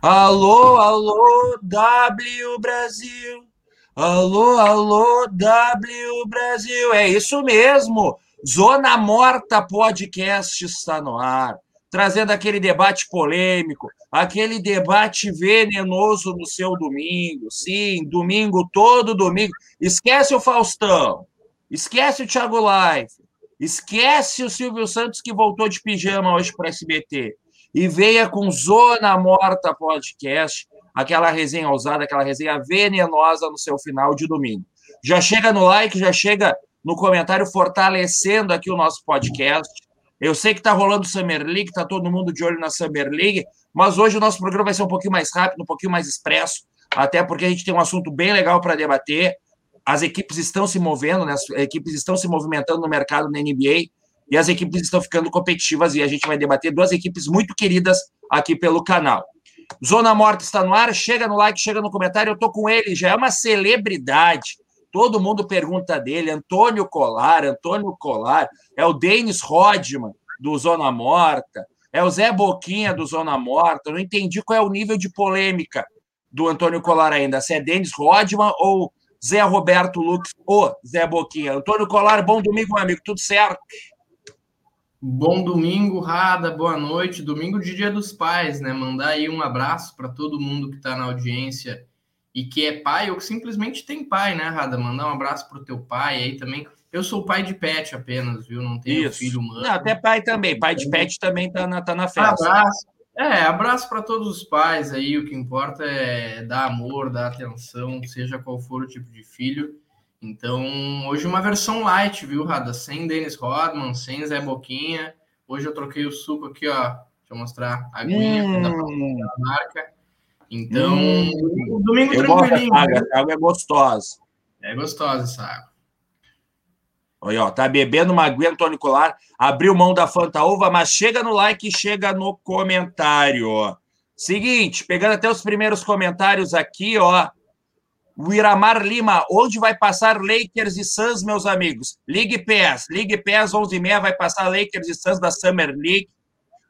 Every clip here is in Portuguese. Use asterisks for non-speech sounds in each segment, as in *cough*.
Alô, alô, W Brasil. Alô, alô, W Brasil. É isso mesmo. Zona Morta Podcast está no ar, trazendo aquele debate polêmico, aquele debate venenoso no seu domingo. Sim, domingo, todo domingo. Esquece o Faustão, esquece o Thiago Life, esquece o Silvio Santos que voltou de pijama hoje para SBT e venha com Zona Morta Podcast, aquela resenha ousada, aquela resenha venenosa no seu final de domingo. Já chega no like, já chega no comentário fortalecendo aqui o nosso podcast. Eu sei que está rolando Summer League, está todo mundo de olho na Summer League, mas hoje o nosso programa vai ser um pouquinho mais rápido, um pouquinho mais expresso, até porque a gente tem um assunto bem legal para debater. As equipes estão se movendo, né? as equipes estão se movimentando no mercado da NBA e as equipes estão ficando competitivas e a gente vai debater duas equipes muito queridas aqui pelo canal. Zona Morta está no ar, chega no like, chega no comentário, eu tô com ele, já é uma celebridade. Todo mundo pergunta dele, Antônio Colar, Antônio Colar, é o Denis Rodman do Zona Morta, é o Zé Boquinha do Zona Morta. Eu não entendi qual é o nível de polêmica do Antônio Colar ainda, se é Denis Rodman ou Zé Roberto Lux ou Zé Boquinha. Antônio Colar, bom domingo, meu amigo, tudo certo? Bom domingo, Rada, boa noite. Domingo de Dia dos Pais, né? Mandar aí um abraço para todo mundo que está na audiência e que é pai ou que simplesmente tem pai, né, Rada? Mandar um abraço para o teu pai aí também. Eu sou pai de pet apenas, viu? Não tenho Isso. filho humano. Não, até pai também. Pai de pet também tá na, tá na festa. Abraço. É, abraço para todos os pais aí. O que importa é dar amor, dar atenção, seja qual for o tipo de filho. Então, hoje uma versão light, viu, Rada? Sem Dennis Rodman, sem Zé Boquinha. Hoje eu troquei o suco aqui, ó. Deixa eu mostrar a aguinha hum. da marca. Então, hum. domingo eu tranquilinho. Água, a água é gostosa. É gostosa essa água. Olha, ó, tá bebendo uma aguinha, Antônio Colar, abriu mão da Fanta Uva, mas chega no like e chega no comentário. Seguinte, pegando até os primeiros comentários aqui, ó. O Iramar Lima, onde vai passar Lakers e Suns, meus amigos? League Pass, League Pass 11h30 vai passar Lakers e Suns da Summer League.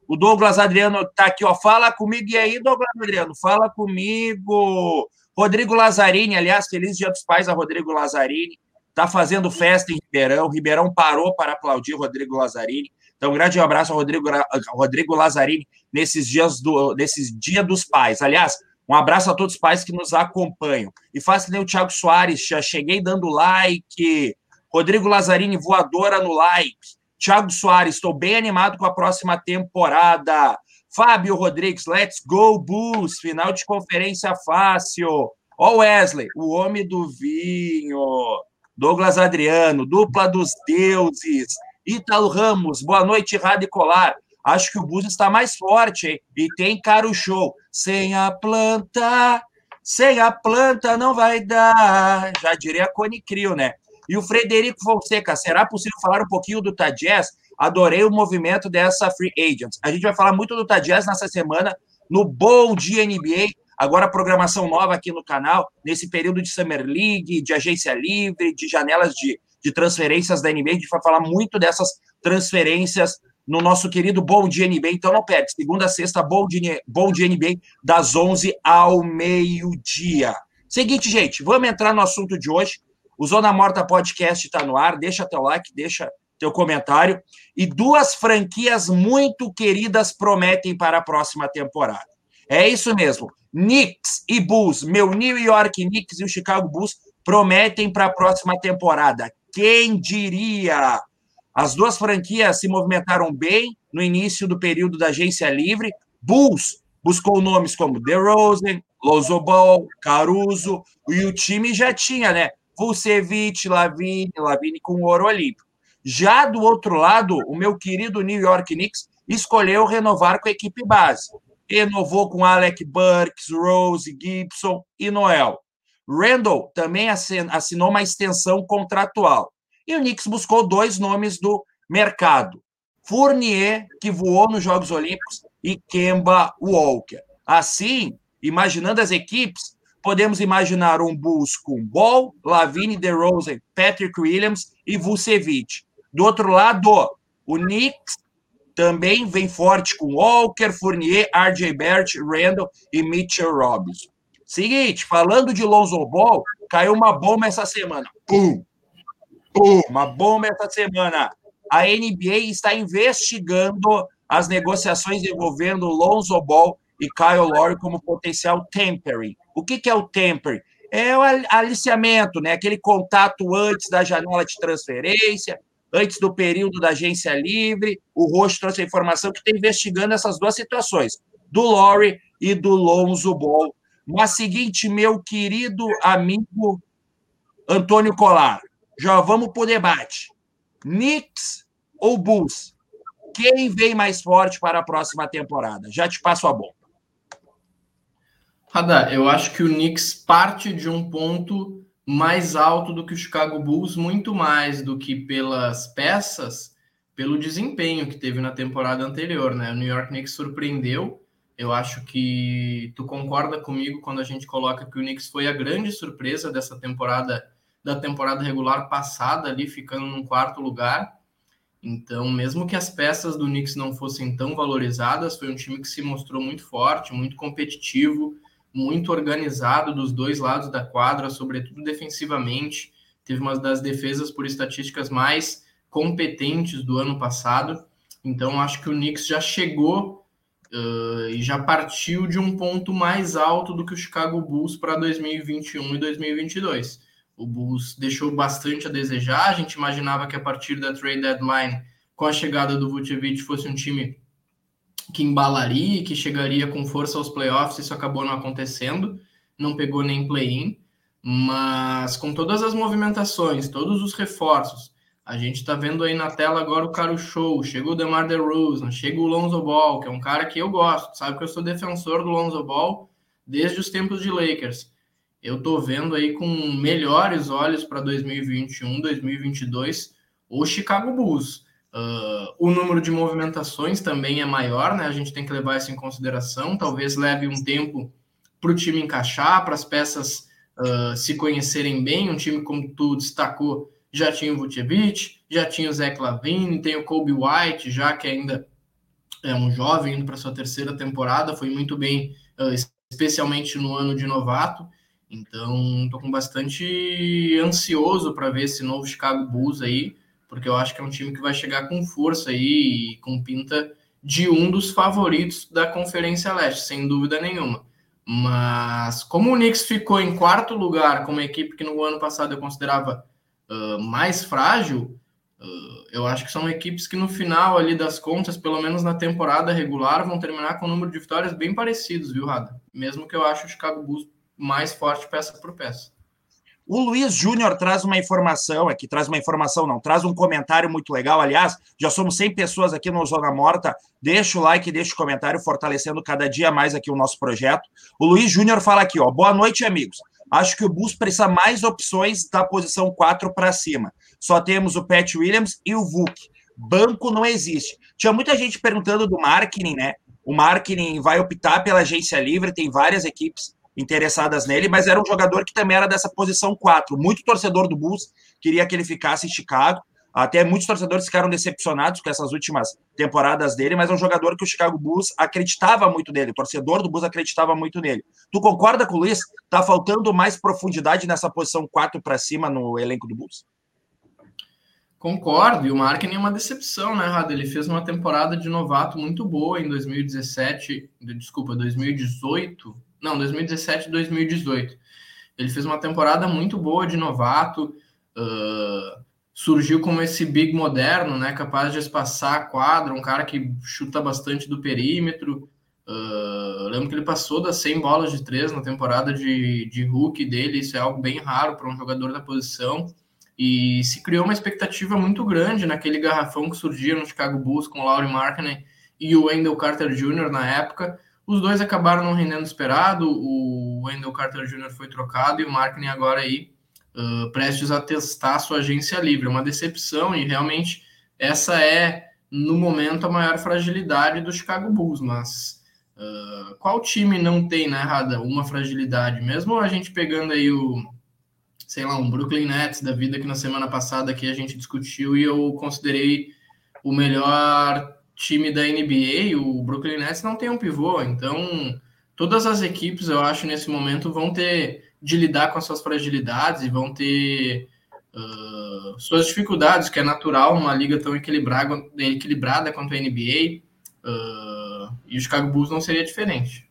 O Douglas Adriano tá aqui, ó. Fala comigo. E aí, Douglas Adriano? Fala comigo. Rodrigo Lazzarini, aliás, feliz dia dos pais a Rodrigo Lazzarini. Tá fazendo festa em Ribeirão. Ribeirão parou para aplaudir Rodrigo Lazzarini. Então, um grande abraço ao Rodrigo, Rodrigo Lazzarini nesses dias do, nesses dia dos pais. Aliás, um abraço a todos os pais que nos acompanham. E faça que nem o Thiago Soares, já cheguei dando like. Rodrigo Lazzarini, voadora no like. Thiago Soares, estou bem animado com a próxima temporada. Fábio Rodrigues, let's go, Bulls. Final de conferência fácil. Ó, Wesley, o homem do vinho. Douglas Adriano, dupla dos deuses. Ítalo Ramos, boa noite, Rádio Colar. Acho que o Bulls está mais forte, hein? E tem caro show. Sem a planta, sem a planta não vai dar. Já diria a Cone Crio, né? E o Frederico Fonseca, será possível falar um pouquinho do Tadjess? Adorei o movimento dessa Free Agents. A gente vai falar muito do Tadjess nessa semana no Bom Dia NBA. Agora, programação nova aqui no canal, nesse período de Summer League, de agência livre, de janelas de, de transferências da NBA. A gente vai falar muito dessas transferências no nosso querido Bom Dia NBA. Então não perde, segunda a sexta, Bom Dia, Bom Dia NBA, das 11 ao meio-dia. Seguinte, gente, vamos entrar no assunto de hoje. O Zona Morta Podcast está no ar. Deixa teu like, deixa teu comentário. E duas franquias muito queridas prometem para a próxima temporada. É isso mesmo. Knicks e Bulls, meu New York Knicks e o Chicago Bulls prometem para a próxima temporada. Quem diria? As duas franquias se movimentaram bem no início do período da agência livre. Bulls buscou nomes como DeRozan, Lonzo Ball, Caruso, e o time já tinha, né? Vucevic, Lavine, Lavine com ouro olímpico. Já do outro lado, o meu querido New York Knicks escolheu renovar com a equipe base. Renovou com Alec Burks, Rose, Gibson e Noel. Randall também assinou uma extensão contratual. E o Knicks buscou dois nomes do mercado: Fournier, que voou nos Jogos Olímpicos, e Kemba Walker. Assim, imaginando as equipes, podemos imaginar um Bulls com Ball, Lavine, DeRozan, Patrick Williams e Vucevic. Do outro lado, o Knicks também vem forte com Walker, Fournier, RJ Barrett, Randall e Mitchell Robinson. Seguinte, falando de Lonzo Ball, caiu uma bomba essa semana. Pum! Uma bomba essa semana. A NBA está investigando as negociações envolvendo Lonzo Ball e Kyle Lowry como potencial tempering. O que, que é o tempering? É o aliciamento, né? Aquele contato antes da janela de transferência, antes do período da agência livre. O Roxo trouxe a informação que está investigando essas duas situações, do Lowry e do Lonzo Ball. Mas seguinte, meu querido amigo Antônio Colar, já vamos para o debate. Knicks ou Bulls? Quem vem mais forte para a próxima temporada? Já te passo a bola. Radar, eu acho que o Knicks parte de um ponto mais alto do que o Chicago Bulls, muito mais do que pelas peças, pelo desempenho que teve na temporada anterior, né? O New York Knicks surpreendeu. Eu acho que tu concorda comigo quando a gente coloca que o Knicks foi a grande surpresa dessa temporada, da temporada regular passada, ali ficando no quarto lugar. Então, mesmo que as peças do Knicks não fossem tão valorizadas, foi um time que se mostrou muito forte, muito competitivo, muito organizado dos dois lados da quadra, sobretudo defensivamente. Teve uma das defesas por estatísticas mais competentes do ano passado. Então, acho que o Knicks já chegou uh, e já partiu de um ponto mais alto do que o Chicago Bulls para 2021 e 2022. O Bulls deixou bastante a desejar. A gente imaginava que a partir da trade deadline, com a chegada do Vucevic, fosse um time que embalaria, que chegaria com força aos playoffs, isso acabou não acontecendo, não pegou nem play-in, mas com todas as movimentações, todos os reforços, a gente está vendo aí na tela agora o cara show, chega o DeMar DeRozan, chega o Lonzo Ball, que é um cara que eu gosto, sabe que eu sou defensor do Lonzo Ball desde os tempos de Lakers. Eu tô vendo aí com melhores olhos para 2021, 2022 o Chicago Bulls. Uh, o número de movimentações também é maior, né? A gente tem que levar isso em consideração. Talvez leve um tempo para o time encaixar, para as peças uh, se conhecerem bem. Um time, como tu destacou, já tinha o Vucevic, já tinha o Zach Lavine, tem o Kobe White, já que ainda é um jovem indo para sua terceira temporada, foi muito bem, uh, especialmente no ano de novato. Então, estou com bastante ansioso para ver esse novo Chicago Bulls aí porque eu acho que é um time que vai chegar com força aí e com pinta de um dos favoritos da Conferência Leste, sem dúvida nenhuma. Mas como o Knicks ficou em quarto lugar com uma equipe que no ano passado eu considerava uh, mais frágil, uh, eu acho que são equipes que no final ali das contas, pelo menos na temporada regular, vão terminar com um número de vitórias bem parecidos, viu, Rada? Mesmo que eu acho o Chicago Bulls mais forte peça por peça. O Luiz Júnior traz uma informação aqui, traz uma informação não, traz um comentário muito legal. Aliás, já somos 100 pessoas aqui no Zona Morta. Deixa o like, deixa o comentário, fortalecendo cada dia mais aqui o nosso projeto. O Luiz Júnior fala aqui, ó, boa noite, amigos. Acho que o Bus precisa mais opções da posição 4 para cima. Só temos o Pat Williams e o Vuk. Banco não existe. Tinha muita gente perguntando do marketing, né? O marketing vai optar pela agência livre, tem várias equipes interessadas nele, mas era um jogador que também era dessa posição 4. Muito torcedor do Bulls queria que ele ficasse em Chicago. Até muitos torcedores ficaram decepcionados com essas últimas temporadas dele, mas é um jogador que o Chicago Bulls acreditava muito nele, o torcedor do Bulls acreditava muito nele. Tu concorda com o Luiz? Tá faltando mais profundidade nessa posição 4 para cima no elenco do Bulls? Concordo, e o Markkinen é uma decepção, né, Rado? Ele fez uma temporada de novato muito boa em 2017, desculpa, 2018, não, 2017 e 2018. Ele fez uma temporada muito boa de novato, uh, surgiu como esse big moderno, né, capaz de espaçar a quadra, um cara que chuta bastante do perímetro. Uh, lembro que ele passou das 100 bolas de três na temporada de, de Hulk dele, isso é algo bem raro para um jogador da posição. E se criou uma expectativa muito grande naquele garrafão que surgia no Chicago Bulls com o Laurie Markkinen e o Wendell Carter Jr. na época. Os dois acabaram não rendendo esperado. O Wendell Carter Jr. foi trocado e o Markkinen agora aí uh, prestes a testar sua agência livre. É uma decepção e realmente essa é, no momento, a maior fragilidade do Chicago Bulls. Mas uh, qual time não tem, né, Rada, uma fragilidade? Mesmo a gente pegando aí o, sei lá, um Brooklyn Nets da vida que na semana passada aqui a gente discutiu e eu considerei o melhor time da NBA, o Brooklyn Nets não tem um pivô, então todas as equipes, eu acho, nesse momento vão ter de lidar com as suas fragilidades e vão ter uh, suas dificuldades, que é natural numa liga tão equilibrada, equilibrada quanto a NBA, uh, e o Chicago Bulls não seria diferente.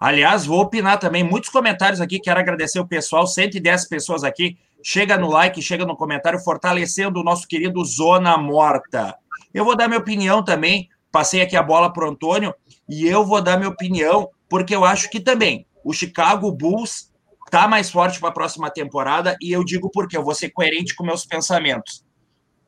Aliás, vou opinar também, muitos comentários aqui, quero agradecer o pessoal, 110 pessoas aqui, chega no like, chega no comentário, fortalecendo o nosso querido Zona Morta. Eu vou dar minha opinião também, passei aqui a bola para o Antônio, e eu vou dar minha opinião, porque eu acho que também o Chicago Bulls está mais forte para a próxima temporada, e eu digo porque eu vou ser coerente com meus pensamentos.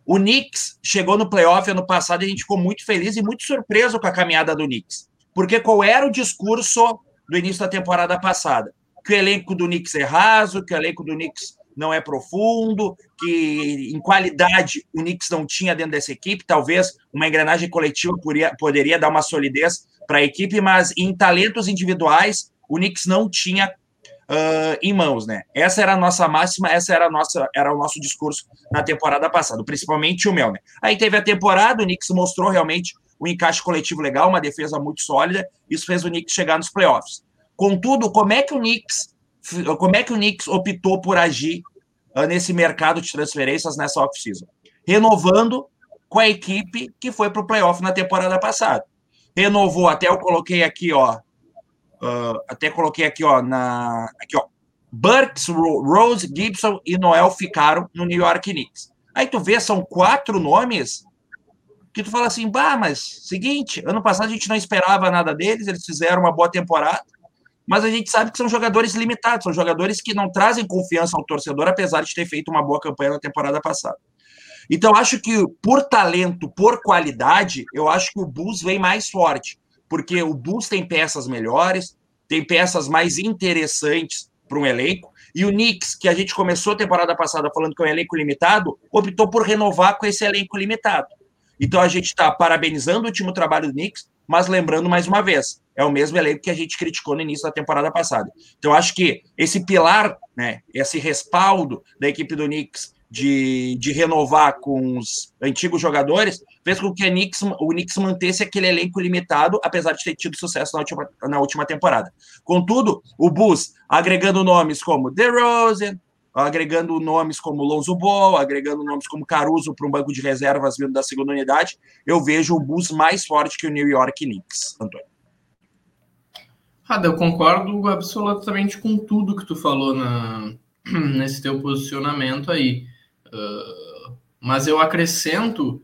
O Knicks chegou no playoff ano passado e a gente ficou muito feliz e muito surpreso com a caminhada do Knicks. Porque qual era o discurso do início da temporada passada? Que o elenco do Knicks é raso, que o elenco do Knicks não é profundo, que em qualidade o Knicks não tinha dentro dessa equipe. Talvez uma engrenagem coletiva poderia, poderia dar uma solidez para a equipe, mas em talentos individuais o Knicks não tinha uh, em mãos, né? Essa era a nossa máxima, essa era nossa, era o nosso discurso na temporada passada, principalmente o meu, né? Aí teve a temporada, o Knicks mostrou realmente um encaixe coletivo legal, uma defesa muito sólida, isso fez o Knicks chegar nos playoffs. Contudo, como é que o Knicks, como é que o Knicks optou por agir uh, nesse mercado de transferências nessa off-season? Renovando com a equipe que foi para o playoff na temporada passada. Renovou, até eu coloquei aqui, ó, uh, até coloquei aqui, ó, na, aqui, ó, Burks, Rose, Gibson e Noel ficaram no New York Knicks. Aí tu vê, são quatro nomes que tu fala assim, bah, mas seguinte, ano passado a gente não esperava nada deles, eles fizeram uma boa temporada, mas a gente sabe que são jogadores limitados, são jogadores que não trazem confiança ao torcedor, apesar de ter feito uma boa campanha na temporada passada. Então, acho que por talento, por qualidade, eu acho que o Bulls vem mais forte porque o Bulls tem peças melhores, tem peças mais interessantes para um elenco, e o Knicks, que a gente começou a temporada passada falando que é um elenco limitado, optou por renovar com esse elenco limitado. Então a gente está parabenizando o último trabalho do Knicks, mas lembrando mais uma vez, é o mesmo elenco que a gente criticou no início da temporada passada. Então acho que esse pilar, né, esse respaldo da equipe do Knicks de, de renovar com os antigos jogadores, fez com que Knicks, o Knicks mantesse aquele elenco limitado, apesar de ter tido sucesso na última, na última temporada. Contudo, o Bulls, agregando nomes como DeRozan, agregando nomes como Lonzo Ball, agregando nomes como Caruso para um banco de reservas vindo da segunda unidade, eu vejo o Bulls mais forte que o New York Knicks, Antônio. Rada, eu concordo absolutamente com tudo que tu falou na, *clears throat* nesse teu posicionamento aí. Uh, mas eu acrescento,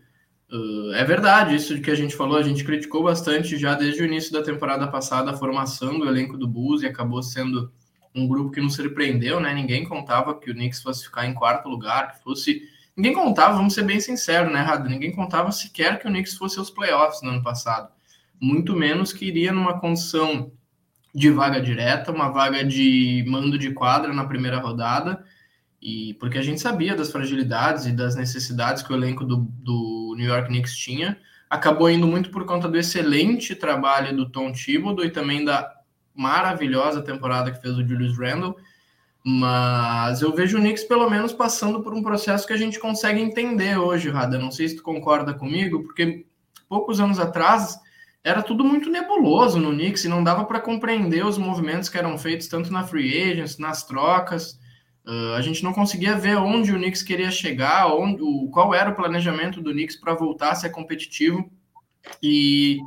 uh, é verdade, isso que a gente falou, a gente criticou bastante já desde o início da temporada passada a formação do elenco do Bulls e acabou sendo um grupo que nos surpreendeu, né? Ninguém contava que o Knicks fosse ficar em quarto lugar, que fosse. Ninguém contava, vamos ser bem sinceros, né, Rado? Ninguém contava sequer que o Knicks fosse aos playoffs no ano passado. Muito menos que iria numa condição de vaga direta, uma vaga de mando de quadra na primeira rodada e porque a gente sabia das fragilidades e das necessidades que o elenco do, do New York Knicks tinha, acabou indo muito por conta do excelente trabalho do Tom Thibodeau e também da maravilhosa temporada que fez o Julius Randle. Mas eu vejo o Knicks pelo menos passando por um processo que a gente consegue entender hoje, Rada. Não sei se tu concorda comigo, porque poucos anos atrás era tudo muito nebuloso no Knicks e não dava para compreender os movimentos que eram feitos tanto na free agents, nas trocas. Uh, a gente não conseguia ver onde o Knicks queria chegar, onde, o, qual era o planejamento do Knicks para voltar a ser competitivo. E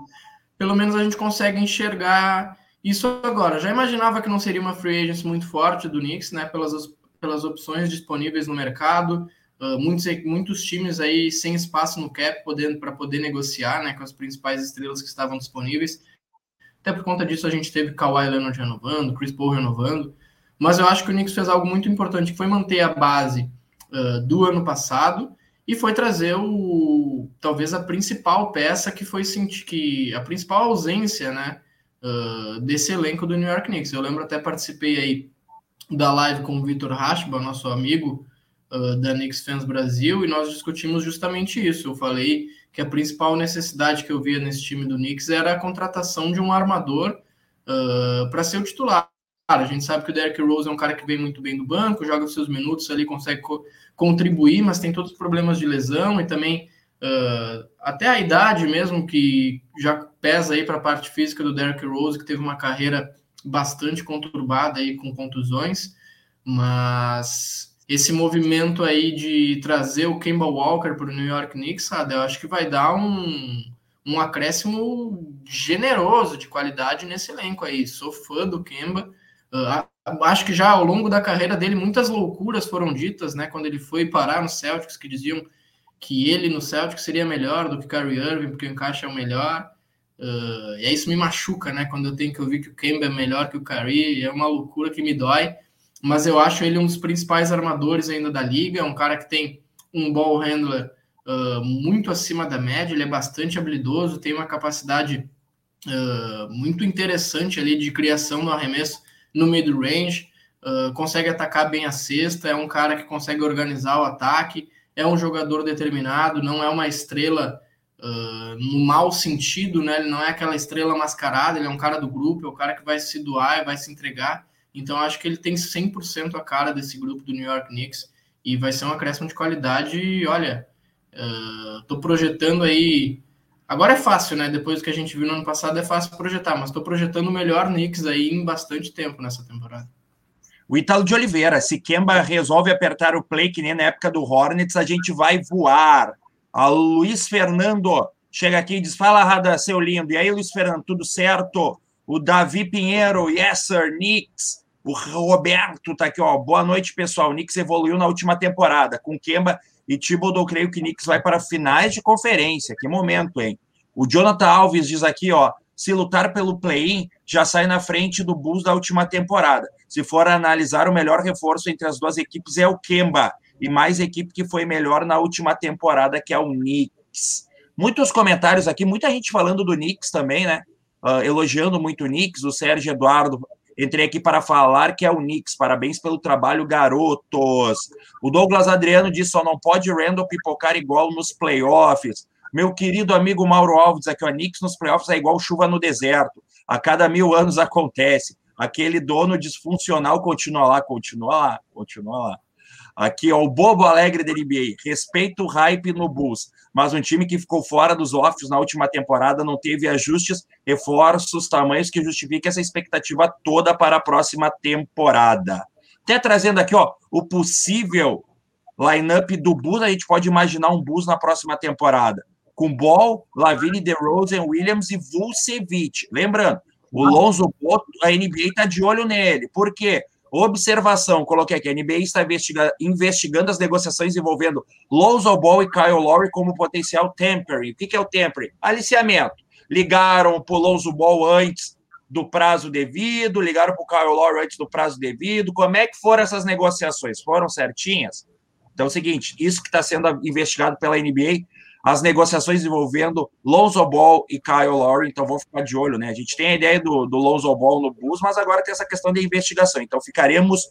pelo menos a gente consegue enxergar isso agora. Já imaginava que não seria uma free agents muito forte do Knicks, né? Pelas, pelas opções disponíveis no mercado, uh, muitos, muitos times aí sem espaço no cap para poder negociar, né? Com as principais estrelas que estavam disponíveis. Até por conta disso a gente teve Kawhi Leonard renovando, Chris Paul renovando. Mas eu acho que o Knicks fez algo muito importante, que foi manter a base uh, do ano passado e foi trazer o talvez a principal peça que foi sentir que a principal ausência, né, uh, desse elenco do New York Knicks. Eu lembro até participei aí da live com o Vitor Rashba, nosso amigo uh, da Knicks Fans Brasil, e nós discutimos justamente isso. Eu falei que a principal necessidade que eu via nesse time do Knicks era a contratação de um armador uh, para ser o titular. A gente sabe que o Derrick Rose é um cara que vem muito bem do banco, joga os seus minutos ali, consegue co contribuir, mas tem todos os problemas de lesão e também Uh, até a idade mesmo, que já pesa aí para a parte física do Derrick Rose, que teve uma carreira bastante conturbada aí com contusões, mas esse movimento aí de trazer o Kemba Walker para o New York Knicks, sabe, eu acho que vai dar um, um acréscimo generoso de qualidade nesse elenco aí. Sou fã do Kemba. Uh, acho que já ao longo da carreira dele muitas loucuras foram ditas, né? Quando ele foi parar no Celtics, que diziam que ele no Celtics seria melhor do que Kyrie Irving, porque o encaixe é o melhor. Uh, e aí isso me machuca, né? Quando eu tenho que ouvir que o Kemba é melhor que o Kyrie, é uma loucura que me dói. Mas eu acho ele um dos principais armadores ainda da liga, é um cara que tem um ball handler uh, muito acima da média, ele é bastante habilidoso, tem uma capacidade uh, muito interessante ali de criação no arremesso no mid-range, consegue atacar bem a cesta, é um cara que consegue organizar o ataque, é um jogador determinado, não é uma estrela uh, no mau sentido, né? Ele não é aquela estrela mascarada, ele é um cara do grupo, é o cara que vai se doar, vai se entregar. Então, acho que ele tem 100% a cara desse grupo do New York Knicks e vai ser um acréscimo de qualidade. E olha, uh, tô projetando aí. Agora é fácil, né? Depois do que a gente viu no ano passado, é fácil projetar, mas estou projetando o melhor Knicks aí em bastante tempo nessa temporada. O Italo de Oliveira, se Kemba resolve apertar o play, que nem na época do Hornets, a gente vai voar. A Luiz Fernando chega aqui e diz: Fala, Rada, seu lindo. E aí, Luiz Fernando, tudo certo? O Davi Pinheiro, yes, sir, Knicks. O Roberto tá aqui, ó. Boa noite, pessoal. O Knicks evoluiu na última temporada. Com Kemba e Thibodeau, creio que o Knicks vai para finais de conferência. Que momento, hein? O Jonathan Alves diz aqui, ó se lutar pelo play-in, já sai na frente do Bulls da última temporada. Se for analisar, o melhor reforço entre as duas equipes é o Kemba, e mais equipe que foi melhor na última temporada, que é o Knicks. Muitos comentários aqui, muita gente falando do Knicks também, né? Uh, elogiando muito o Knicks, o Sérgio Eduardo. Entrei aqui para falar que é o Knicks. Parabéns pelo trabalho, garotos. O Douglas Adriano disse: só não pode Randall pipocar igual nos playoffs. Meu querido amigo Mauro Alves, aqui, ó, Knicks nos playoffs é igual chuva no deserto. A cada mil anos acontece. Aquele dono disfuncional continua lá, continua lá, continua lá. Aqui, ó, o bobo alegre da NBA. Respeito o hype no Bulls, mas um time que ficou fora dos offs na última temporada não teve ajustes, reforços, tamanhos que justifiquem essa expectativa toda para a próxima temporada. Até trazendo aqui, ó, o possível lineup do Bulls, a gente pode imaginar um Bulls na próxima temporada com Ball, Lavine, DeRozan, Williams e Vucevic. Lembrando, o Lonzo Ball, a NBA está de olho nele. Por quê? Observação, coloquei aqui, a NBA está investiga investigando as negociações envolvendo Lonzo Ball e Kyle Lowry como potencial tempering. O que, é o tempering? Aliciamento. Ligaram para o Lonzo Ball antes do prazo devido, ligaram para o Kyle Lowry antes do prazo devido. Como é que foram essas negociações? Foram certinhas? Então é o seguinte, isso que está sendo investigado pela NBA as negociações envolvendo Lonzo Ball e Kyle Lowry, então vamos ficar de olho, né? A gente tem a ideia do, do Lonzo Ball no Bulls, mas agora tem essa questão de investigação, então ficaremos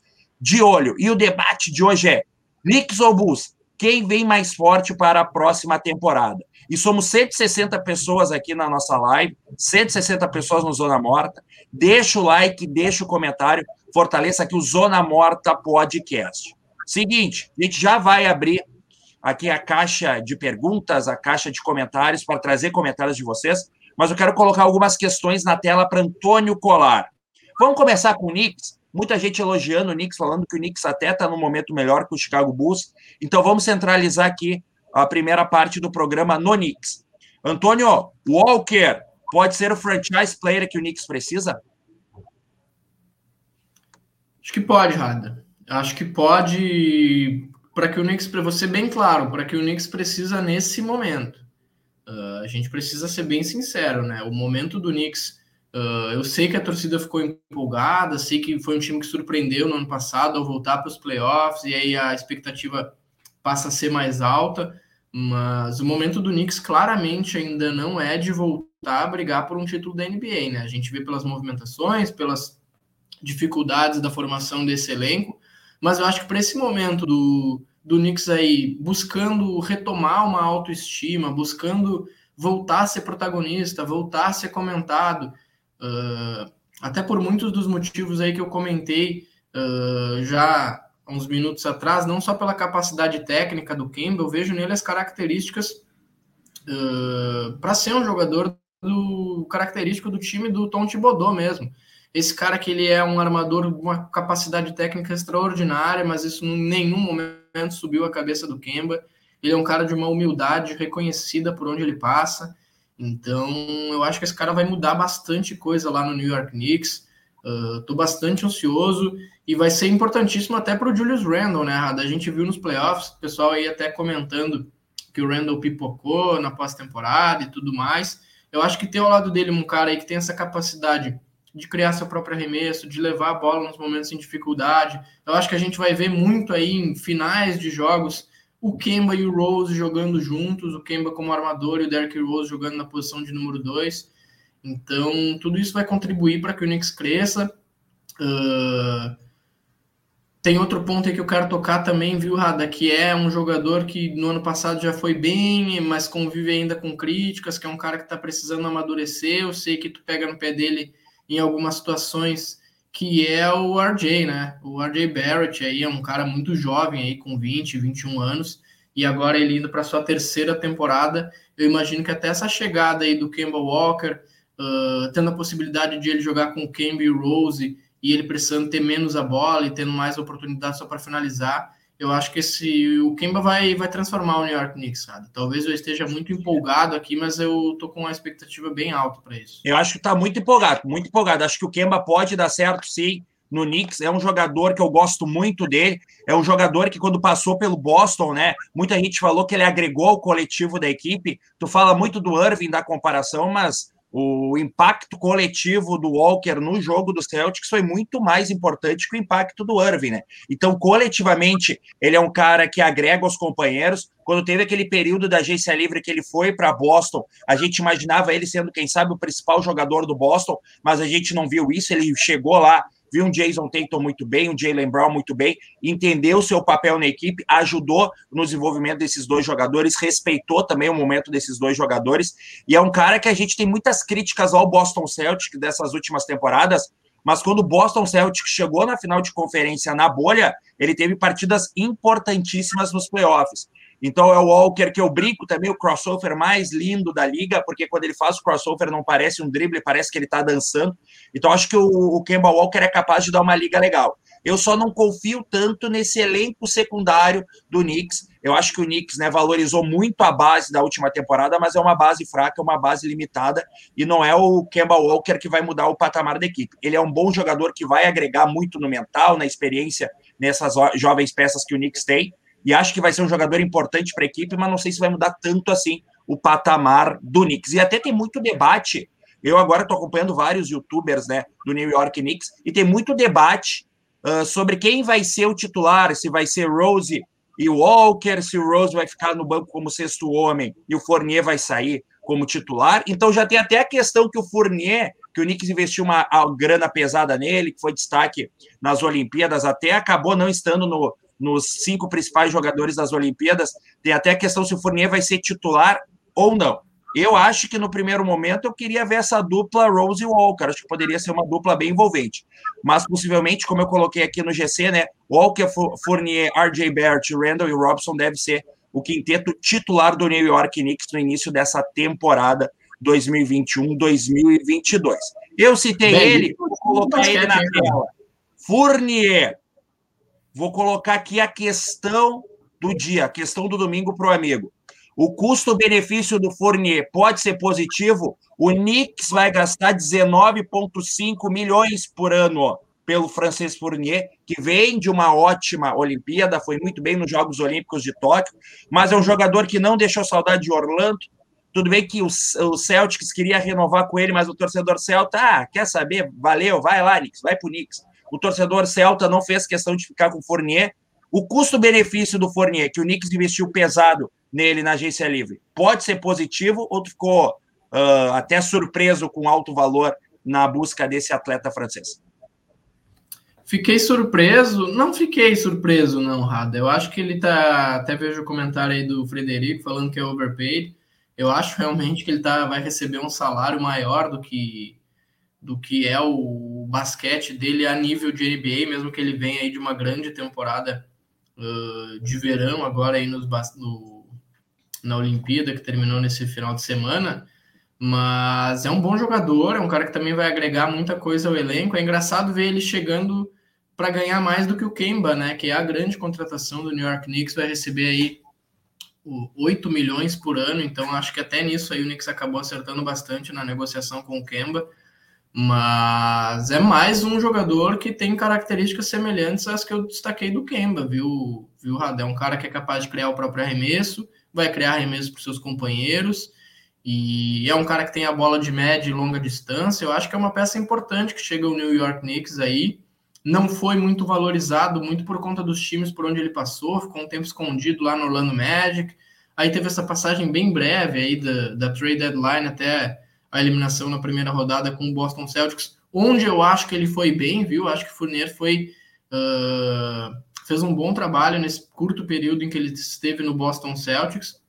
de olho. E o debate de hoje é: Knicks ou Bulls? Quem vem mais forte para a próxima temporada? E somos 160 pessoas aqui na nossa live, 160 pessoas no Zona Morta. Deixa o like, deixa o comentário, fortaleça aqui o Zona Morta Podcast. Seguinte, a gente já vai abrir aqui a caixa de perguntas, a caixa de comentários, para trazer comentários de vocês, mas eu quero colocar algumas questões na tela para Antônio Colar. Vamos começar com o Knicks. Muita gente elogiando o Knicks, falando que o Knicks até está no momento melhor que o Chicago Bulls. Então vamos centralizar aqui a primeira parte do programa no Knicks. Antônio, Walker pode ser o franchise player que o Knicks precisa? Acho que pode, Rada. Acho que pode para que o Knicks, para você bem claro, para que o Knicks precisa nesse momento. Uh, a gente precisa ser bem sincero, né? O momento do Knicks, uh, eu sei que a torcida ficou empolgada, sei que foi um time que surpreendeu no ano passado ao voltar para os playoffs e aí a expectativa passa a ser mais alta, mas o momento do Knicks claramente ainda não é de voltar a brigar por um título da NBA, né? A gente vê pelas movimentações, pelas dificuldades da formação desse elenco, mas eu acho que para esse momento do, do Knicks aí buscando retomar uma autoestima, buscando voltar a ser protagonista, voltar a ser comentado, uh, até por muitos dos motivos aí que eu comentei uh, já há uns minutos atrás, não só pela capacidade técnica do Kemba, eu vejo nele as características uh, para ser um jogador do característico do time do Tom Thibodeau mesmo. Esse cara que ele é um armador com uma capacidade técnica extraordinária, mas isso em nenhum momento subiu a cabeça do Kemba. Ele é um cara de uma humildade reconhecida por onde ele passa. Então, eu acho que esse cara vai mudar bastante coisa lá no New York Knicks. Estou uh, bastante ansioso e vai ser importantíssimo até para o Julius Randle, né, A gente viu nos playoffs, o pessoal aí até comentando que o Randle pipocou na pós-temporada e tudo mais. Eu acho que ter ao lado dele um cara aí que tem essa capacidade de criar seu próprio arremesso, de levar a bola nos momentos em dificuldade. Eu acho que a gente vai ver muito aí em finais de jogos o Kemba e o Rose jogando juntos, o Kemba como armador e o Derrick Rose jogando na posição de número 2. Então, tudo isso vai contribuir para que o Knicks cresça. Uh, tem outro ponto aí que eu quero tocar também, viu, Rada, que é um jogador que no ano passado já foi bem, mas convive ainda com críticas, que é um cara que está precisando amadurecer. Eu sei que tu pega no pé dele em algumas situações, que é o RJ, né? O RJ Barrett aí é um cara muito jovem aí, com 20, 21 anos, e agora ele indo para sua terceira temporada. Eu imagino que até essa chegada aí do Kemba Walker, uh, tendo a possibilidade de ele jogar com o Kemba e Rose e ele precisando ter menos a bola e tendo mais oportunidade só para finalizar, eu acho que esse o Kemba vai, vai transformar o New York Knicks, sabe? Talvez eu esteja muito empolgado aqui, mas eu tô com uma expectativa bem alta para isso. Eu acho que tá muito empolgado, muito empolgado. Acho que o Kemba pode dar certo, sim, no Knicks. É um jogador que eu gosto muito dele. É um jogador que quando passou pelo Boston, né, muita gente falou que ele agregou ao coletivo da equipe. Tu fala muito do Irving da comparação, mas o impacto coletivo do Walker no jogo do Celtics foi muito mais importante que o impacto do Irving, né? Então, coletivamente, ele é um cara que agrega os companheiros. Quando teve aquele período da agência livre que ele foi para Boston, a gente imaginava ele sendo, quem sabe, o principal jogador do Boston, mas a gente não viu isso. Ele chegou lá viu um Jason Tatum muito bem, um Jalen Brown muito bem, entendeu o seu papel na equipe, ajudou no desenvolvimento desses dois jogadores, respeitou também o momento desses dois jogadores, e é um cara que a gente tem muitas críticas ao Boston Celtics dessas últimas temporadas, mas quando o Boston Celtics chegou na final de conferência na bolha, ele teve partidas importantíssimas nos playoffs. Então é o Walker que eu brinco também, o crossover mais lindo da liga, porque quando ele faz o crossover não parece um drible, parece que ele está dançando. Então acho que o, o Kemba Walker é capaz de dar uma liga legal. Eu só não confio tanto nesse elenco secundário do Knicks. Eu acho que o Knicks né, valorizou muito a base da última temporada, mas é uma base fraca, é uma base limitada, e não é o Kemba Walker que vai mudar o patamar da equipe. Ele é um bom jogador que vai agregar muito no mental, na experiência nessas jovens peças que o Knicks tem, e acho que vai ser um jogador importante para a equipe, mas não sei se vai mudar tanto assim o patamar do Knicks. E até tem muito debate. Eu agora estou acompanhando vários youtubers né, do New York Knicks e tem muito debate uh, sobre quem vai ser o titular, se vai ser Rose e Walker, se o Rose vai ficar no banco como sexto homem e o Fournier vai sair como titular. Então já tem até a questão que o Fournier, que o Knicks investiu uma grana pesada nele, que foi destaque nas Olimpíadas, até acabou não estando no, nos cinco principais jogadores das Olimpíadas. Tem até a questão se o Fournier vai ser titular ou não. Eu acho que no primeiro momento eu queria ver essa dupla Rose e Walker. Acho que poderia ser uma dupla bem envolvente. Mas possivelmente, como eu coloquei aqui no GC, né? Walker, Fournier, RJ Barrett, Randall e Robson deve ser o quinteto titular do New York Knicks no início dessa temporada 2021-2022. Eu citei bem, ele, vou colocar ele na tela. Fournier, Vou colocar aqui a questão do dia, a questão do domingo para o amigo. O custo-benefício do Fournier pode ser positivo? O Knicks vai gastar 19,5 milhões por ano pelo francês Fournier, que vem de uma ótima Olimpíada, foi muito bem nos Jogos Olímpicos de Tóquio, mas é um jogador que não deixou saudade de Orlando. Tudo bem que o, Celtics queria renovar com ele, mas o torcedor Celta, ah, quer saber? Valeu, vai lá, Knicks, vai pro Knicks o torcedor Celta não fez questão de ficar com o Fournier. O custo-benefício do Fournier, que o Knicks investiu pesado nele na agência livre, pode ser positivo ou tu ficou uh, até surpreso com alto valor na busca desse atleta francês? Fiquei surpreso, não fiquei surpreso, não, Rada. Eu acho que ele tá. Até vejo o comentário aí do Frederico falando que é overpaid. Eu acho realmente que ele tá, vai receber um salário maior do que do que é o basquete dele a nível de NBA, mesmo que ele venha aí de uma grande temporada uh, de verão agora aí nos, no, na Olimpíada, que terminou nesse final de semana. Mas é um bom jogador, é um cara que também vai agregar muita coisa ao elenco. É engraçado ver ele chegando para ganhar mais do que o Kemba, né? Que é a grande contratação do New York Knicks, vai receber aí 8 milhões por ano, então acho que até nisso aí o Knicks acabou acertando bastante na negociação com o Kemba. Mas é mais um jogador que tem características semelhantes às que eu destaquei do Kemba, viu, viu Rada? É um cara que é capaz de criar o próprio arremesso, vai criar arremesso para seus companheiros, e é um cara que tem a bola de média e longa distância. Eu acho que é uma peça importante que chega ao New York Knicks aí. Não foi muito valorizado, muito por conta dos times por onde ele passou, ficou um tempo escondido lá no Orlando Magic. Aí teve essa passagem bem breve aí da, da trade deadline até a eliminação na primeira rodada com o Boston Celtics, onde eu acho que ele foi bem, viu? Acho que o Fournier foi uh, fez um bom trabalho nesse curto período em que ele esteve no Boston Celtics,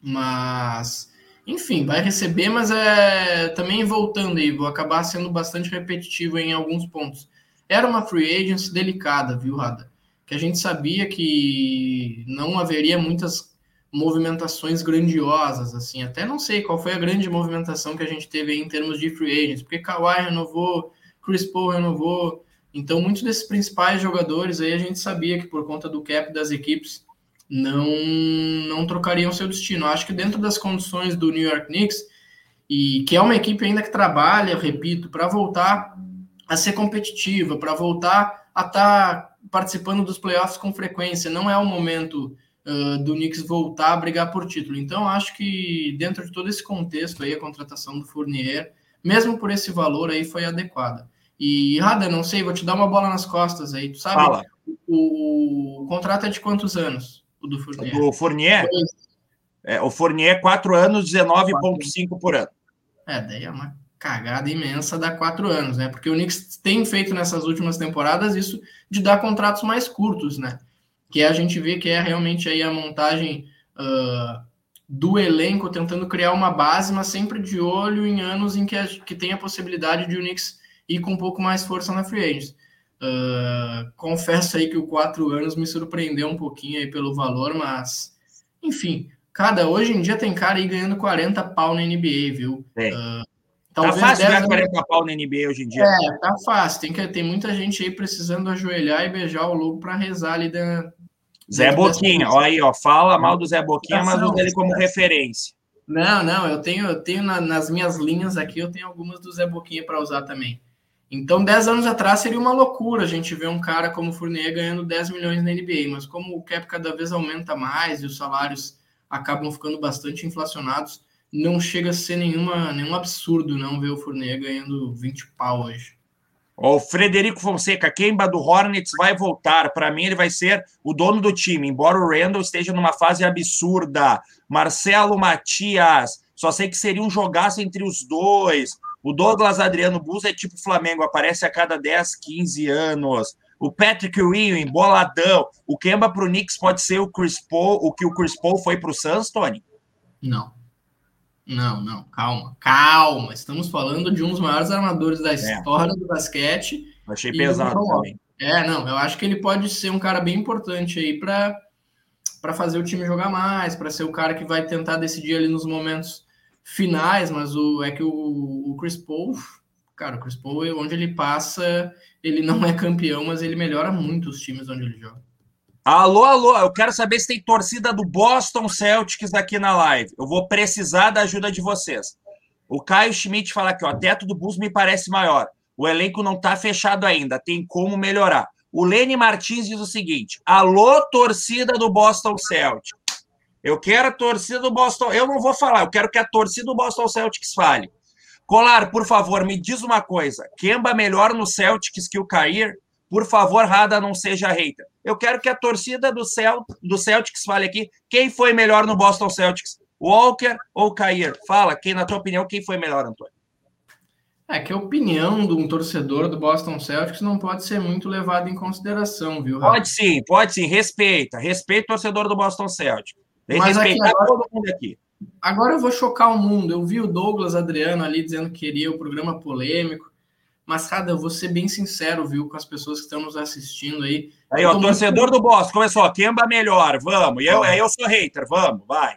mas enfim, vai receber, mas é também voltando aí, vou acabar sendo bastante repetitivo em alguns pontos. Era uma free agency delicada, viu, Rada? Que a gente sabia que não haveria muitas movimentações grandiosas, assim, até não sei qual foi a grande movimentação que a gente teve em termos de free agents, porque Kawhi renovou, Chris Paul renovou, então muitos desses principais jogadores aí a gente sabia que por conta do cap das equipes não não trocariam seu destino. Acho que dentro das condições do New York Knicks e que é uma equipe ainda que trabalha, repito, para voltar a ser competitiva, para voltar a estar tá participando dos playoffs com frequência, não é o momento do Knicks voltar a brigar por título. Então, acho que dentro de todo esse contexto aí, a contratação do Fournier, mesmo por esse valor aí, foi adequada. E, Rada, não sei, vou te dar uma bola nas costas aí. Tu sabe, Fala. O, o contrato é de quantos anos, o do Fournier? Do Fournier? É, o Fournier, 4 anos, 19,5 por ano. É, daí é uma cagada imensa dar quatro anos, né? Porque o Knicks tem feito nessas últimas temporadas isso de dar contratos mais curtos, né? Que a gente vê que é realmente aí a montagem uh, do elenco tentando criar uma base, mas sempre de olho em anos em que, a, que tem a possibilidade de o Knicks ir com um pouco mais força na free agents. Uh, confesso aí que o quatro anos me surpreendeu um pouquinho aí pelo valor, mas enfim, cada hoje em dia tem cara aí ganhando 40 pau na NBA, viu? É. Uh, tá fácil ganhar 40 pau na NBA hoje em dia. É, tá fácil. Tem, que, tem muita gente aí precisando ajoelhar e beijar o lobo para rezar ali da, Zé Boquinha, olha aí, ó, fala mal do Zé Boquinha, mas usa ele como referência. Não, não, eu tenho, eu tenho na, nas minhas linhas aqui, eu tenho algumas do Zé Boquinha para usar também. Então, 10 anos atrás seria uma loucura a gente ver um cara como o Fournier ganhando 10 milhões na NBA, mas como o cap cada vez aumenta mais e os salários acabam ficando bastante inflacionados, não chega a ser nenhuma, nenhum absurdo não ver o Fournier ganhando 20 pau hoje. O Frederico Fonseca, Kemba do Hornets vai voltar. Para mim, ele vai ser o dono do time, embora o Randall esteja numa fase absurda. Marcelo Matias, só sei que seria um jogaço entre os dois. O Douglas Adriano Bus é tipo Flamengo, aparece a cada 10, 15 anos. O Patrick Ewing, boladão. O Kemba para o Knicks pode ser o Chris Paul, o que o Chris Paul foi para o Suns, Tony? Não. Não, não, calma, calma. Estamos falando de um dos maiores armadores da é. história é. do basquete. Achei pesado também. É, não, eu acho que ele pode ser um cara bem importante aí para para fazer o time jogar mais, para ser o cara que vai tentar decidir ali nos momentos finais, mas o é que o, o Chris Paul, cara, o Chris Paul, onde ele passa, ele não é campeão, mas ele melhora muito os times onde ele joga. Alô, alô, eu quero saber se tem torcida do Boston Celtics aqui na live. Eu vou precisar da ajuda de vocês. O Caio Schmidt fala aqui, ó, teto do Bulls me parece maior. O elenco não está fechado ainda, tem como melhorar. O Lene Martins diz o seguinte: alô, torcida do Boston Celtics. Eu quero a torcida do Boston. Eu não vou falar, eu quero que a torcida do Boston Celtics fale. Colar, por favor, me diz uma coisa. Kemba melhor no Celtics que o Cair? Por favor, Rada, não seja hater. Eu quero que a torcida do, Cel do Celtics fale aqui quem foi melhor no Boston Celtics, Walker ou Cair. Fala, quem, na tua opinião, quem foi melhor, Antônio? É que a opinião de um torcedor do Boston Celtics não pode ser muito levada em consideração, viu? Rafa? Pode sim, pode sim. Respeita. Respeita o torcedor do Boston Celtics. Tem Mas respeitar agora, todo mundo aqui. Agora eu vou chocar o mundo. Eu vi o Douglas Adriano ali dizendo que queria o programa polêmico. Mas, cara, eu vou ser bem sincero, viu, com as pessoas que estão nos assistindo aí. Aí, ó, torcedor muito... do Boston, começou, Kemba melhor, vamos. E eu, aí eu sou hater, vamos, vai.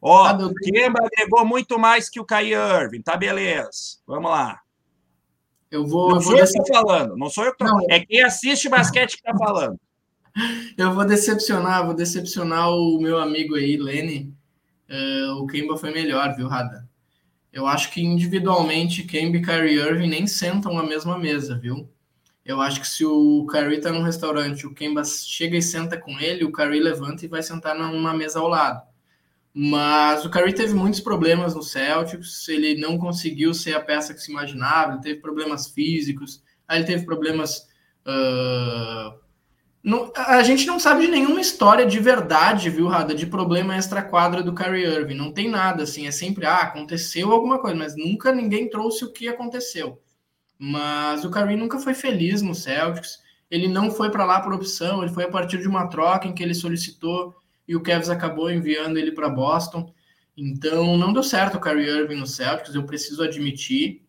Ó, ah, Kemba agregou muito mais que o Kai Irving, tá beleza. Vamos lá. Eu vou. Não eu sou vou eu que tô falando, não sou eu que tô... Não. É quem assiste basquete que tá falando. *laughs* Eu vou decepcionar, vou decepcionar o meu amigo aí, Lenny. Uh, o Kemba foi melhor, viu, Rada? Eu acho que individualmente Kemba e Kyrie Irving nem sentam na mesma mesa, viu? Eu acho que se o Kyrie tá num restaurante, o Kemba chega e senta com ele, o Kyrie levanta e vai sentar numa mesa ao lado. Mas o Curry teve muitos problemas no Celtics, ele não conseguiu ser a peça que se imaginava, ele teve problemas físicos, aí ele teve problemas. Uh... Não, a gente não sabe de nenhuma história de verdade, viu, Rada, de problema extra-quadra do Kyrie Irving. Não tem nada, assim, é sempre, ah, aconteceu alguma coisa, mas nunca ninguém trouxe o que aconteceu. Mas o Kyrie nunca foi feliz no Celtics, ele não foi para lá por opção, ele foi a partir de uma troca em que ele solicitou e o Cavs acabou enviando ele para Boston. Então não deu certo o Kyrie Irving no Celtics, eu preciso admitir.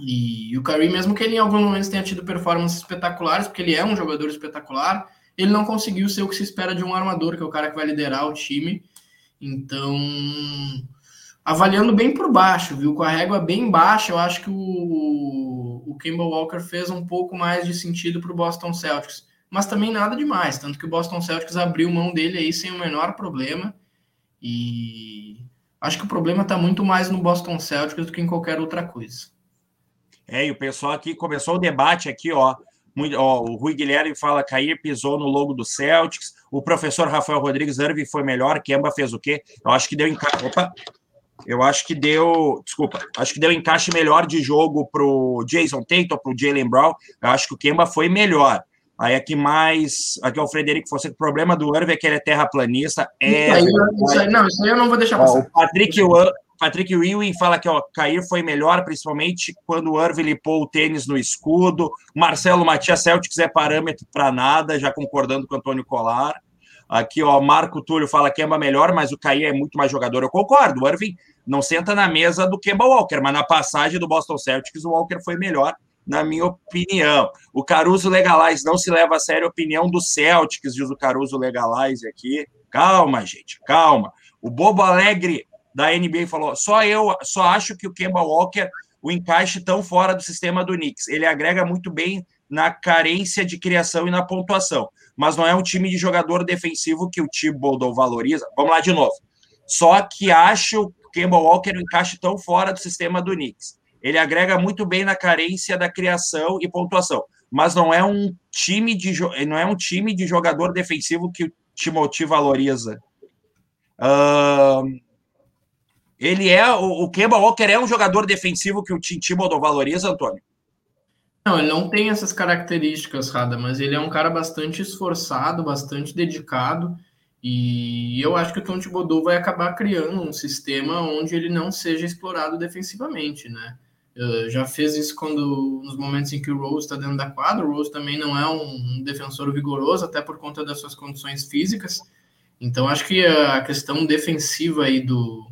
E, o Kyrie, mesmo que ele em alguns momentos tenha tido performances espetaculares, porque ele é um jogador espetacular, ele não conseguiu ser o que se espera de um armador, que é o cara que vai liderar o time. Então, avaliando bem por baixo, viu? Com a régua bem baixa, eu acho que o, o Kemba Walker fez um pouco mais de sentido para o Boston Celtics mas também nada demais. Tanto que o Boston Celtics abriu mão dele aí sem o menor problema. E acho que o problema está muito mais no Boston Celtics do que em qualquer outra coisa. É, e o pessoal aqui começou o debate aqui, ó. Muito, ó, o Rui Guilherme fala Cair pisou no logo do Celtics. O professor Rafael Rodrigues Irving foi melhor. Kemba fez o quê? Eu acho que deu encaixe. Opa! Eu acho que deu. Desculpa, acho que deu encaixe melhor de jogo pro Jason Tatum, pro Jalen Brown. Eu acho que o Kemba foi melhor. Aí aqui mais, aqui é o Frederico Fonseca, o problema do Irving é que ele é terraplanista. É... Isso aí, isso aí, não, isso aí eu não vou deixar passar. Ó, o Patrick, Patrick Ewing fala que ó, cair foi melhor, principalmente quando o Irving limpou o tênis no escudo. Marcelo Matias Celtics é parâmetro para nada, já concordando com o Antônio Colar. Aqui, ó, Marco Túlio fala que Kemba melhor, mas o Cair é muito mais jogador. Eu concordo, o Irving não senta na mesa do Kemba Walker, mas na passagem do Boston Celtics o Walker foi melhor na minha opinião. O Caruso Legalize não se leva a sério a opinião do Celtics, diz o Caruso Legalize aqui. Calma, gente, calma. O Bobo Alegre da NBA falou: só eu só acho que o Kemba Walker o encaixe tão fora do sistema do Knicks. Ele agrega muito bem na carência de criação e na pontuação, mas não é um time de jogador defensivo que o Thibodeau valoriza. Vamos lá de novo. Só que acho o Kemba Walker o encaixe tão fora do sistema do Knicks ele agrega muito bem na carência da criação e pontuação, mas não é um time de não é um time de jogador defensivo que o Timothy valoriza. Uh, ele é o, o Kemba Walker é um jogador defensivo que o Tim Thibodeau valoriza, Antônio? Não, ele não tem essas características, Rada, mas ele é um cara bastante esforçado, bastante dedicado. E eu acho que o Tom Thibodeau vai acabar criando um sistema onde ele não seja explorado defensivamente, né? Uh, já fez isso quando nos momentos em que o Rose está dentro da quadra. O Rose também não é um, defensor vigoroso, até por conta das suas condições físicas. Então acho que a questão defensiva aí do,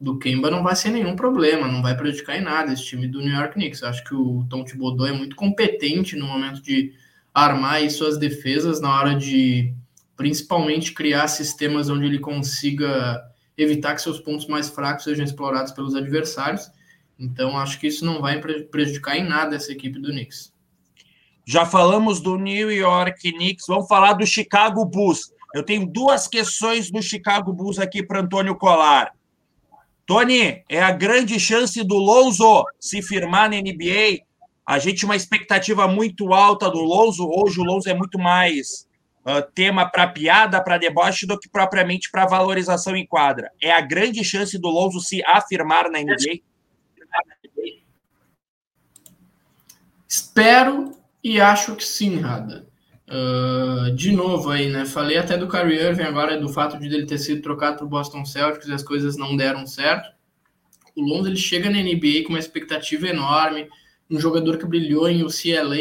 do Kemba não vai ser nenhum problema, não vai prejudicar em nada esse time do New York Knicks. Acho que o Tom Thibodeau é muito competente no momento de armar suas defesas na hora de principalmente criar sistemas onde ele consiga evitar que seus pontos mais fracos sejam explorados pelos adversários. Então, acho que isso não vai prejudicar em nada essa equipe do Knicks. Já falamos do New York Knicks, vamos falar do Chicago Bulls. Eu tenho duas questões do Chicago Bulls aqui para Antônio Colar. Tony, é a grande chance do Lonzo se firmar na NBA. A gente uma expectativa muito alta do Lonzo. Hoje o Lonzo é muito mais uh, tema para piada, para deboche, do que propriamente para valorização em quadra. É a grande chance do Lonzo se afirmar na NBA? Espero e acho que sim, Rada. Uh, de novo aí, né? Falei até do Kyrie Irving agora, do fato de ele ter sido trocado para o Boston Celtics e as coisas não deram certo. O Lonzo ele chega na NBA com uma expectativa enorme, um jogador que brilhou em UCLA,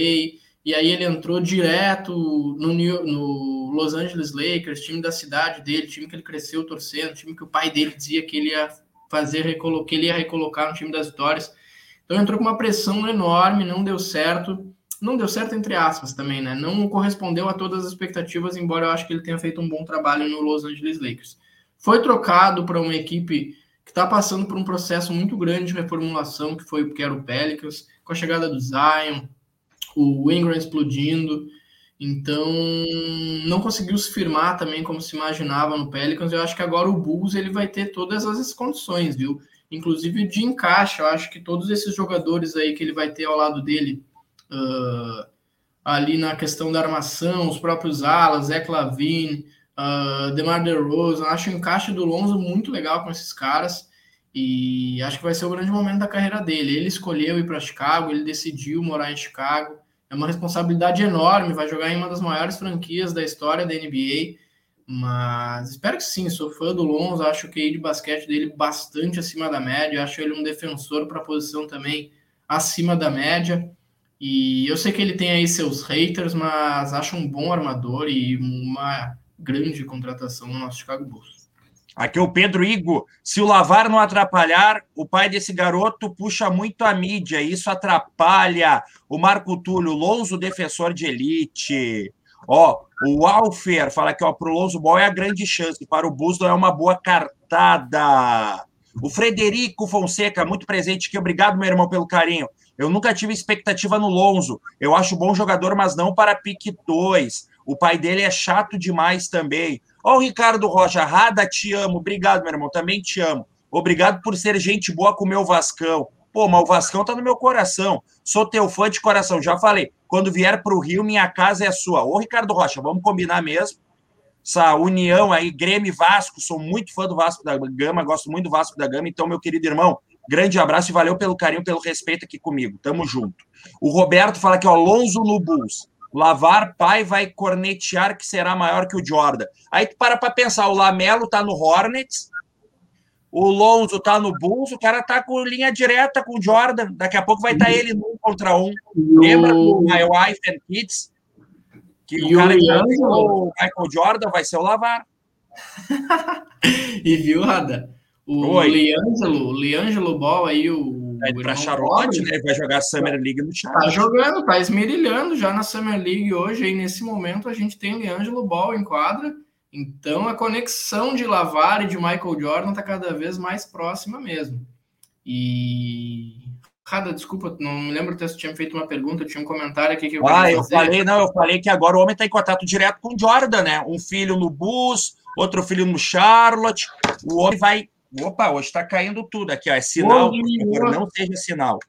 e aí ele entrou direto no, New, no Los Angeles Lakers, time da cidade dele, time que ele cresceu torcendo, time que o pai dele dizia que ele ia fazer, que ele ia recolocar no time das vitórias. Então entrou com uma pressão enorme, não deu certo. Não deu certo, entre aspas, também, né? Não correspondeu a todas as expectativas, embora eu acho que ele tenha feito um bom trabalho no Los Angeles Lakers. foi trocado para uma equipe que está passando por um processo muito grande de reformulação, que foi que era o Pelicans, com a chegada do Zion, o Ingram explodindo. Então, não conseguiu se firmar também como se imaginava no Pelicans. Eu acho que agora o Bulls ele vai ter todas as condições, viu? Inclusive de encaixe. Eu acho que todos esses jogadores aí que ele vai ter ao lado dele, uh, ali na questão da armação, os próprios alas, Zé Clavin, uh, DeMar DeRozan, acho o encaixe do Lonzo muito legal com esses caras e acho que vai ser o grande momento da carreira dele. Ele escolheu ir para Chicago, ele decidiu morar em Chicago, é uma responsabilidade enorme, vai jogar em uma das maiores franquias da história da NBA, mas espero que sim, sou fã do Lonzo, acho que de basquete dele bastante acima da média, acho ele um defensor para a posição também acima da média. E eu sei que ele tem aí seus haters, mas acho um bom armador e uma grande contratação no nosso Chicago Bulls. Aqui o Pedro Igo. Se o Lavar não atrapalhar, o pai desse garoto puxa muito a mídia. Isso atrapalha. O Marco Túlio, Lonzo, defensor de elite. Ó, o Alfer fala que ó, pro Lonzo Ball é a grande chance. Para o não é uma boa cartada. O Frederico Fonseca, muito presente aqui. Obrigado, meu irmão, pelo carinho. Eu nunca tive expectativa no Lonzo. Eu acho bom jogador, mas não para pique 2. O pai dele é chato demais também. Ó, Ricardo Rocha, Rada, te amo. Obrigado, meu irmão, também te amo. Obrigado por ser gente boa com o meu Vascão. Pô, mas o Vascão tá no meu coração. Sou teu fã de coração. Já falei, quando vier para o Rio, minha casa é sua. Ô, Ricardo Rocha, vamos combinar mesmo. Essa união aí, Grêmio e Vasco, sou muito fã do Vasco da Gama, gosto muito do Vasco da Gama. Então, meu querido irmão, grande abraço e valeu pelo carinho, pelo respeito aqui comigo. Tamo junto. O Roberto fala que o Alonso no Bulls. Lavar pai vai cornetear que será maior que o Jordan. Aí tu para para pensar, o Lamelo tá no Hornets, o Lonzo tá no Bulls, o cara tá com linha direta com o Jordan. Daqui a pouco vai estar tá ele num contra um. Lembra do My Wife and Kids? Que e o cara o, que o Michael Jordan vai ser o Lavar. *laughs* e viu, Rada? O Oi. Liangelo, Liangelo Ball aí, o Vai para Charlotte, né? Vai jogar Summer League no Charlotte. Tá jogando, tá esmerilhando já na Summer League hoje. Aí nesse momento a gente tem Leandro Ball em quadra. Então a conexão de Lavar e de Michael Jordan tá cada vez mais próxima mesmo. E Cada, desculpa, não me lembro se tinha feito uma pergunta, tinha um comentário aqui que eu Ah, eu falei, não, eu falei que agora o homem está em contato direto com o Jordan, né? Um filho no Bus, outro filho no Charlotte. O homem vai Opa, hoje está caindo tudo aqui, ó. É sinal, não seja sinal.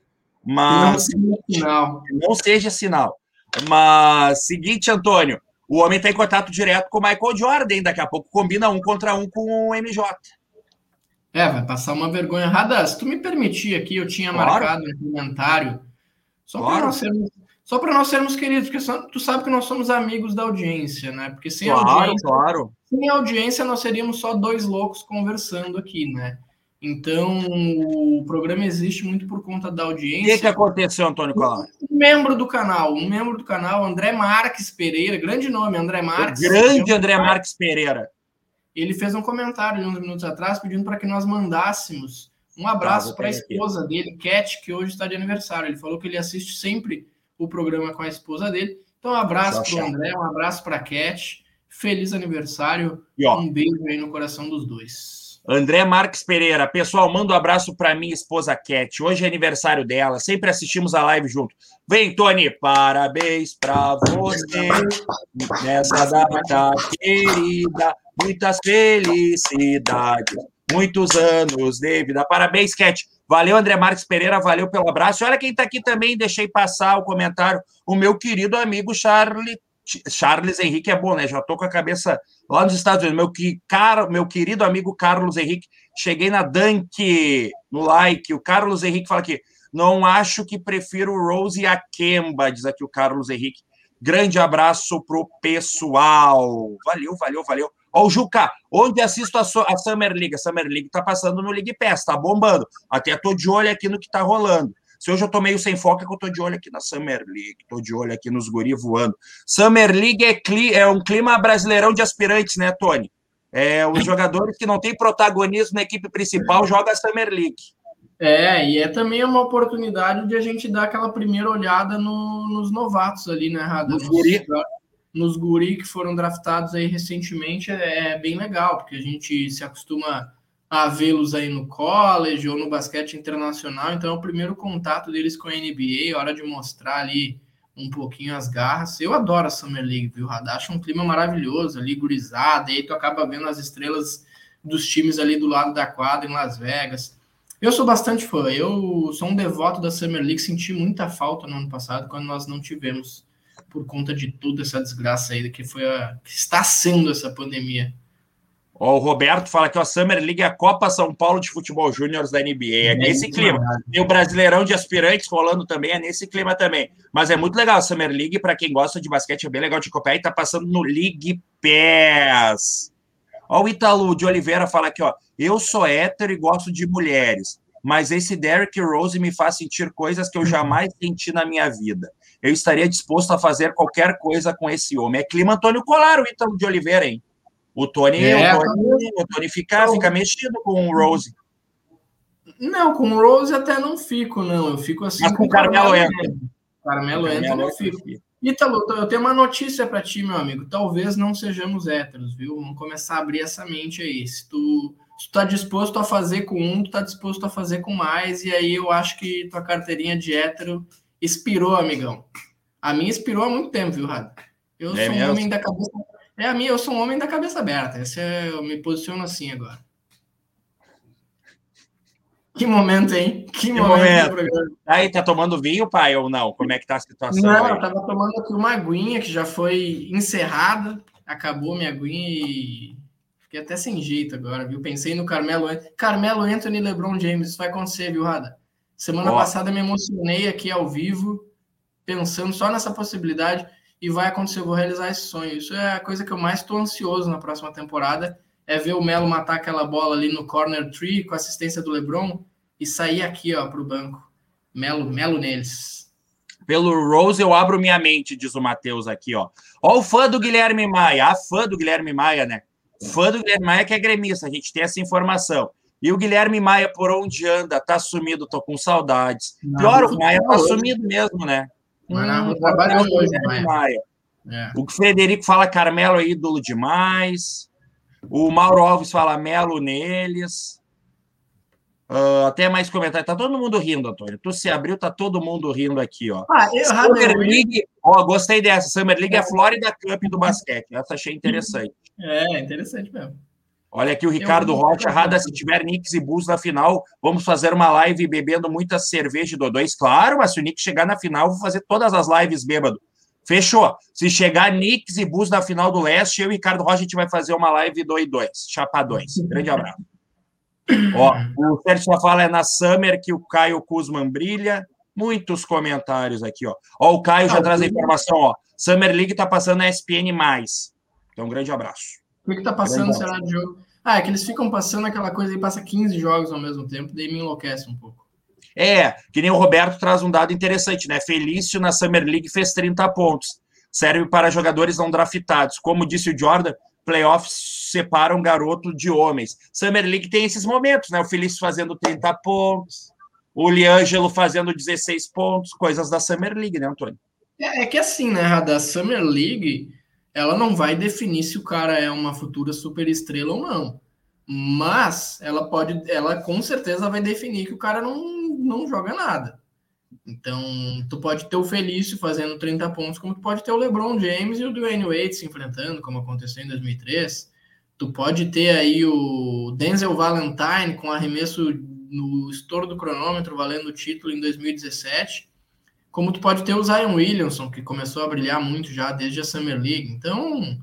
Mas. Não, não seja sinal. Mas, seguinte, Antônio, o homem está em contato direto com o Michael Jordan. Daqui a pouco combina um contra um com o MJ. É, vai passar uma vergonha. errada. se tu me permitir aqui, eu tinha claro. marcado um comentário. Só claro. para nós sermos só nós sermos queridos, porque tu sabe que nós somos amigos da audiência, né? Porque sem claro, audiência, claro. Sem audiência nós seríamos só dois loucos conversando aqui, né? Então, o programa existe muito por conta da audiência. O que, que aconteceu, Antônio Colar? Um membro do canal, um membro do canal, André Marques Pereira, grande nome, André Marques. O grande André Marques Pereira. Ele fez um comentário uns minutos atrás pedindo para que nós mandássemos um abraço tá, para a esposa aqui. dele, Cat, que hoje está de aniversário. Ele falou que ele assiste sempre o programa com a esposa dele. Então, um abraço para o André, um abraço para a Cat. Feliz aniversário. E, ó, um beijo aí no coração dos dois. André Marques Pereira, pessoal, manda um abraço para minha esposa Cat. Hoje é aniversário dela, sempre assistimos a live junto. Vem, Tony, parabéns para você nessa data querida. Muitas felicidades, muitos anos de vida. Parabéns, Cat. Valeu, André Marques Pereira, valeu pelo abraço. Olha quem está aqui também, deixei passar o comentário, o meu querido amigo Charlie, Charles Henrique é bom, né? Já estou com a cabeça lá nos Estados Unidos. Meu, que, cara, meu querido amigo Carlos Henrique, cheguei na Dunk, no like. O Carlos Henrique fala aqui, não acho que prefiro Rose e a Kemba, diz aqui o Carlos Henrique. Grande abraço pro pessoal. Valeu, valeu, valeu. Ó, o Juca, onde assisto a, so a Summer League? A Summer League tá passando no League Pass, tá bombando. Até tô de olho aqui no que tá rolando. Se hoje eu tô meio sem foco, é que eu tô de olho aqui na Summer League, tô de olho aqui nos guri voando. Summer League é, é um clima brasileirão de aspirantes, né, Tony? É, os jogadores que não têm protagonismo na equipe principal jogam a Summer League. É, e é também uma oportunidade de a gente dar aquela primeira olhada no, nos novatos ali, né, Rada? Nos, nos guri que foram draftados aí recentemente é, é bem legal, porque a gente se acostuma a vê-los aí no college ou no basquete internacional, então é o primeiro contato deles com a NBA, hora de mostrar ali um pouquinho as garras. Eu adoro a Summer League, viu, Radar? Acho um clima maravilhoso ali, gurizada, aí tu acaba vendo as estrelas dos times ali do lado da quadra em Las Vegas. Eu sou bastante fã, eu sou um devoto da Summer League, senti muita falta no ano passado quando nós não tivemos por conta de toda essa desgraça aí que foi a, que está sendo essa pandemia. Ó, o Roberto fala que a Summer League é a Copa São Paulo de Futebol Júnior da NBA. É, nesse clima. Tem o Brasileirão de Aspirantes rolando também, é nesse clima também. Mas é muito legal a Summer League, para quem gosta de basquete, é bem legal de acompanhar e tá passando no League Pass. Ó, o Ítalo de Oliveira fala aqui, ó. Eu sou hétero e gosto de mulheres, mas esse Derrick Rose me faz sentir coisas que eu jamais senti na minha vida. Eu estaria disposto a fazer qualquer coisa com esse homem. É clima Antônio Colar, o Ítalo de Oliveira, hein? O Tony, é, o Tony, o Tony fica, então, fica mexido com o Rose. Não, com o Rose até não fico, não. Eu fico assim. Mas com o Carmelo entra. Carmelo entra, eu fico. Ítalo, eu tenho uma notícia para ti, meu amigo. Talvez não sejamos héteros, viu? Vamos começar a abrir essa mente aí. Se tu, se tu tá disposto a fazer com um, tu tá disposto a fazer com mais, e aí eu acho que tua carteirinha de hétero expirou, amigão. A minha expirou há muito tempo, viu, Rado? Eu é sou mesmo? um homem da cabeça é a minha, eu sou um homem da cabeça aberta. Esse é, eu me posiciono assim agora. Que momento, hein? Que, que momento. momento. Aí, tá tomando vinho, pai, ou não? Como é que tá a situação? Não, aí? eu tava tomando aqui uma aguinha que já foi encerrada. Acabou minha aguinha e fiquei até sem jeito agora, viu? Pensei no Carmelo. Carmelo Anthony LeBron James. Isso vai acontecer, viu, Rada? Semana Ó. passada me emocionei aqui ao vivo, pensando só nessa possibilidade e vai acontecer, eu vou realizar esse sonho. Isso é a coisa que eu mais estou ansioso na próxima temporada, é ver o Melo matar aquela bola ali no corner tree com assistência do LeBron e sair aqui, ó, para o banco. Melo, Melo neles. Pelo Rose eu abro minha mente, diz o Matheus aqui, ó. Ó o fã do Guilherme Maia, a fã do Guilherme Maia, né? Fã do Guilherme Maia que é gremista, a gente tem essa informação. E o Guilherme Maia, por onde anda, tá sumido, tô com saudades. Pior, o Maia tá sumido mesmo, né? Hum, hoje, Maia. É. O Frederico fala Carmelo é ídolo demais. O Mauro Alves fala Melo neles. Uh, até mais comentário. Tá todo mundo rindo, Antônio. Tu se abriu, tá todo mundo rindo aqui, ó. Ah, eu, Summer League, ó, gostei dessa. Summer League é a Florida Cup do basquete. Essa achei interessante. É, interessante mesmo. Olha aqui o Ricardo Rocha, Rada, se tiver Knicks e Bulls na final, vamos fazer uma live bebendo muita cerveja de Dodóis. Claro, mas se o Knicks chegar na final, vou fazer todas as lives bêbado. Fechou. Se chegar Knicks e Bulls na final do Leste, eu e Ricardo Rocha, a gente vai fazer uma live 2-2, chapadões. Grande abraço. Ó, o Sérgio fala é na Summer que o Caio Kuzman brilha. Muitos comentários aqui, ó. Ó, o Caio já ah, traz a informação, ó. Summer League tá passando na ESPN+. Então, um grande abraço. O que, tá passando será de jogo? Ah, é que eles ficam passando aquela coisa e passa 15 jogos ao mesmo tempo, daí me enlouquece um pouco. É, que nem o Roberto traz um dado interessante, né? Felício na Summer League fez 30 pontos. Serve para jogadores não draftados. Como disse o Jordan, playoffs separam garoto de homens. Summer League tem esses momentos, né? O Felício fazendo 30 pontos, o Liângelo fazendo 16 pontos, coisas da Summer League, né, Antônio? É, é que assim, né, da Summer League ela não vai definir se o cara é uma futura superestrela ou não. Mas ela pode, ela com certeza vai definir que o cara não, não joga nada. Então, tu pode ter o Felício fazendo 30 pontos, como tu pode ter o LeBron James e o Dwayne Wade se enfrentando, como aconteceu em 2003. Tu pode ter aí o Denzel Valentine com arremesso no estouro do cronômetro valendo o título em 2017 como tu pode ter o Zion Williamson, que começou a brilhar muito já desde a Summer League. Então,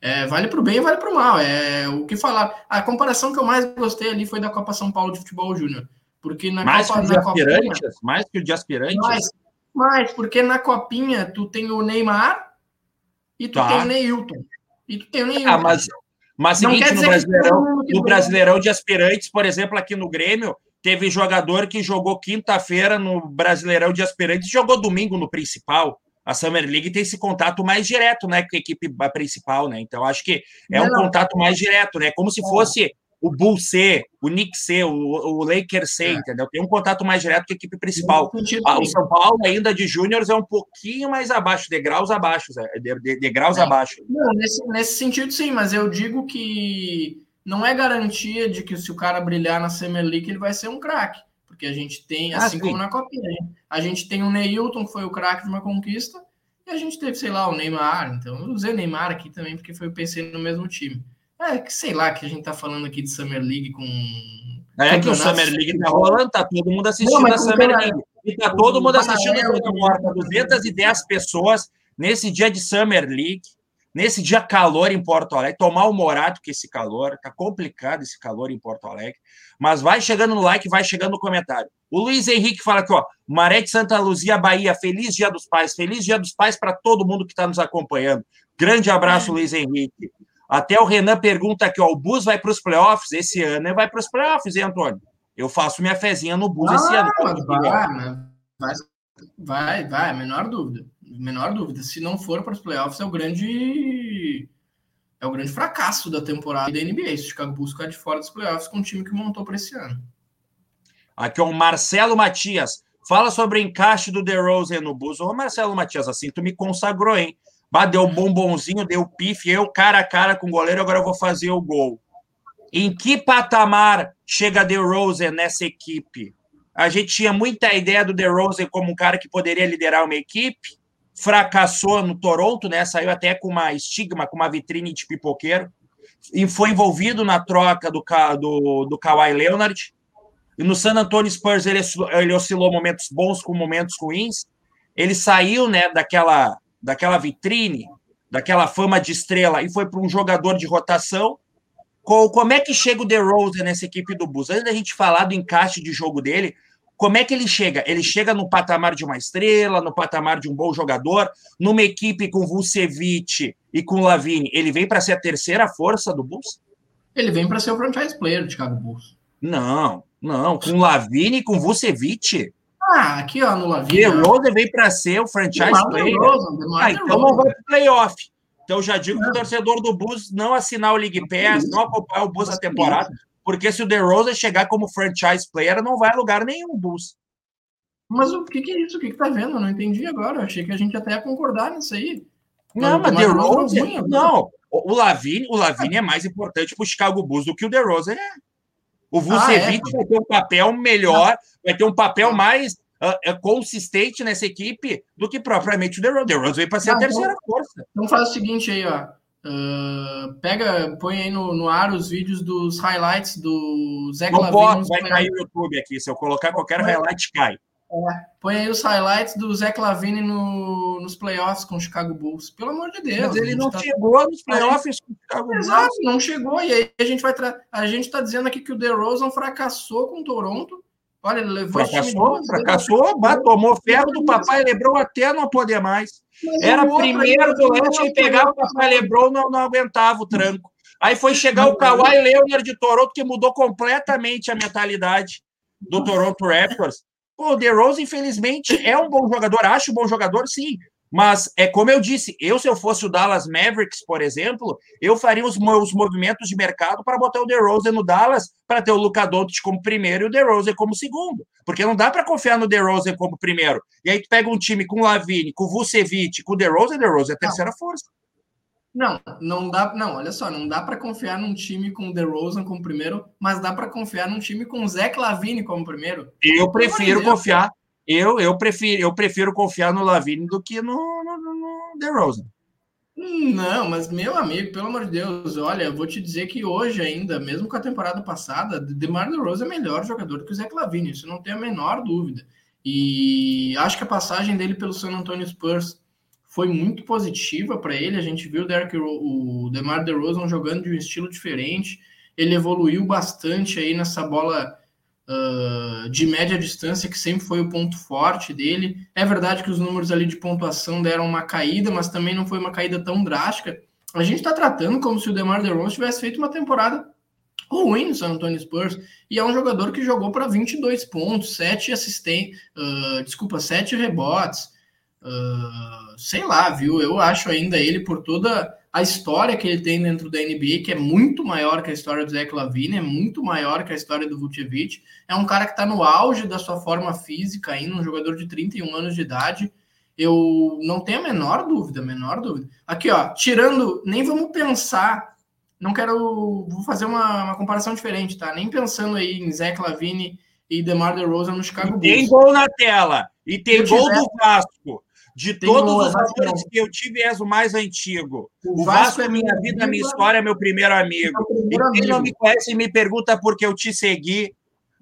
é, vale para o bem e vale para o mal. É o que falar. A comparação que eu mais gostei ali foi da Copa São Paulo de Futebol Júnior. Porque na mais Copa, que o de aspirantes? Copinha, mais que o de aspirantes? Mais, mais, porque na Copinha tu tem o Neymar e tu tá. tem o Neilton. E tu tem o Neilton. Ah, mas, mas seguinte, no Brasileirão, no Brasileirão de aspirantes, por exemplo, aqui no Grêmio, Teve jogador que jogou quinta-feira no Brasileirão de Aspirantes e jogou domingo no principal. A Summer League tem esse contato mais direto, né, com a equipe principal, né? Então acho que é um contato mais direto, né? Como se fosse o Bull C, o Nick C, o, o Lakers C, é. entendeu? Tem um contato mais direto com a equipe principal. Ah, o São Paulo, ainda de júniores, é um pouquinho mais abaixo, degraus abaixo, degraus é. abaixo. Não, nesse, nesse sentido, sim, mas eu digo que não é garantia de que se o cara brilhar na Summer League, ele vai ser um craque. Porque a gente tem, ah, assim sim. como na Copinha, a gente tem o Neilton, que foi o craque de uma conquista, e a gente teve, sei lá, o Neymar. Então, eu usei Neymar aqui também, porque foi eu pensei no mesmo time. É que sei lá, que a gente tá falando aqui de Summer League com. É que o Summer League tá rolando, tá todo mundo assistindo Não, a Summer cara... League. E tá todo mundo assistindo a morta. 210 pessoas nesse dia de Summer League, nesse dia calor em Porto Alegre. Tomar o morato com esse calor, tá complicado esse calor em Porto Alegre. Mas vai chegando no like, vai chegando no comentário. O Luiz Henrique fala aqui, ó. Maré de Santa Luzia, Bahia. Feliz Dia dos Pais. Feliz Dia dos Pais para todo mundo que está nos acompanhando. Grande abraço, Luiz Henrique. Até o Renan pergunta aqui, ó, o Bus vai para os playoffs esse ano? Vai para os playoffs, hein, Antônio? Eu faço minha fezinha no Bus ah, esse ano. Vai, vai, vai, menor dúvida. Menor dúvida. Se não for para os playoffs, é o grande é o grande fracasso da temporada da NBA. Se o Chicago Bulls ficar de fora dos playoffs com o time que montou para esse ano. Aqui, ó, o Marcelo Matias. Fala sobre o encaixe do DeRozan no Bulls. Ô, Marcelo Matias, assim tu me consagrou, hein? Bah, deu bombonzinho, deu pife, eu cara a cara com o goleiro, agora eu vou fazer o gol. Em que patamar chega DeRozan nessa equipe? A gente tinha muita ideia do DeRozan como um cara que poderia liderar uma equipe, fracassou no Toronto, né? Saiu até com uma estigma, com uma vitrine de pipoqueiro, e foi envolvido na troca do, do, do Kawhi Leonard. E no San Antonio Spurs ele, ele oscilou momentos bons com momentos ruins. Ele saiu, né, daquela daquela vitrine, daquela fama de estrela e foi para um jogador de rotação. Como é que chega o DeRozan nessa equipe do Bulls? Antes da gente falar do encaixe de jogo dele, como é que ele chega? Ele chega no patamar de uma estrela, no patamar de um bom jogador, numa equipe com Vucevic e com Lavine, ele vem para ser a terceira força do Bulls? Ele vem para ser o franchise player do Chicago Bulls. Não, não, com Lavine e com Vucevic. Ah, aqui, ó, no Lavine. DeRozan veio para ser o franchise DeMar player. DeMar ah, então não vai para playoff. Então já digo para o torcedor do Bulls não assinar o League Pass, não acompanhar o Bulls a temporada, porque se o DeRozan chegar como franchise player, não vai a lugar nenhum, Bulls. Mas o que, que é isso? O que, que tá vendo? Eu não entendi agora. Eu achei que a gente até ia concordar nisso aí. Não, mas DeRozan... Não, o Lavine, o Lavine é mais importante para o Chicago Bulls do que o DeRozan é. O Vucevic ah, é? vai ter um papel melhor, vai ter um papel mais uh, consistente nessa equipe do que propriamente o DeRozan. DeRozan veio para ser a terceira então, força. Então faz o seguinte aí, ó. Uh, pega, põe aí no, no ar os vídeos dos highlights do Zé Não pode, vai cair o YouTube aqui. Se eu colocar qualquer highlight, cai. É, põe aí os highlights do Zé Clavini no, nos playoffs com o Chicago Bulls. Pelo amor de Deus. Mas ele não tá... chegou nos playoffs com o Chicago Bulls. Exato, não chegou. E aí a gente vai tra... a gente está dizendo aqui que o DeRozan fracassou com o Toronto. Olha, ele levou fracassou, fracassou, bah, tomou ferro do papai Lebron até não poder mais. Mas Era primeiro do leste e pegava o papai Lebron não, não aguentava o tranco. Aí foi chegar o Kawhi Leonard de Toronto que mudou completamente a mentalidade do Toronto Raptors. Pô, o DeRozan, infelizmente, é um bom jogador, acho um bom jogador, sim. Mas é como eu disse, eu, se eu fosse o Dallas Mavericks, por exemplo, eu faria os meus movimentos de mercado para botar o DeRozan no Dallas para ter o Luka Doncic como primeiro e o DeRozan como segundo. Porque não dá para confiar no DeRozan como primeiro. E aí tu pega um time com o Lavine, com o Vucevic, com o DeRozan, DeRozan é a terceira não. força. Não, não dá, não, olha só, não dá para confiar num time com o DeRozan como primeiro, mas dá para confiar num time com o Zach Lavine como primeiro. Eu prefiro confiar, eu, eu prefiro, eu prefiro confiar no Lavine do que no, no, no DeRozan. Não, mas meu amigo, pelo amor de Deus, olha, eu vou te dizer que hoje ainda, mesmo com a temporada passada, DeMar DeRozan é melhor jogador do que o Zach Lavine, isso não tem a menor dúvida. E acho que a passagem dele pelo San Antonio Spurs foi muito positiva para ele. A gente viu o, Derek, o DeMar DeRozan jogando de um estilo diferente. Ele evoluiu bastante aí nessa bola uh, de média distância, que sempre foi o ponto forte dele. É verdade que os números ali de pontuação deram uma caída, mas também não foi uma caída tão drástica. A gente está tratando como se o DeMar DeRozan tivesse feito uma temporada ruim no San Antonio Spurs e é um jogador que jogou para 22 pontos, 7 assistentes, uh, desculpa, 7 rebotes, uh, sei lá, viu? Eu acho ainda ele por toda a história que ele tem dentro da NBA, que é muito maior que a história do Zach Lavine, é muito maior que a história do Vucevic. É um cara que está no auge da sua forma física ainda, um jogador de 31 anos de idade. Eu não tenho a menor dúvida, menor dúvida. Aqui, ó, tirando, nem vamos pensar, não quero, vou fazer uma, uma comparação diferente, tá? Nem pensando aí em Zach Lavine e DeMar DeRozan no Chicago Bulls. Tem gol na tela, e tem gol do Vasco. De tem todos os amores que eu tive, és o mais antigo. O, o Vasco, Vasco, é minha vida, minha história, meu primeiro amigo. Meu primeiro e quem não me conhece me pergunta por que eu te segui,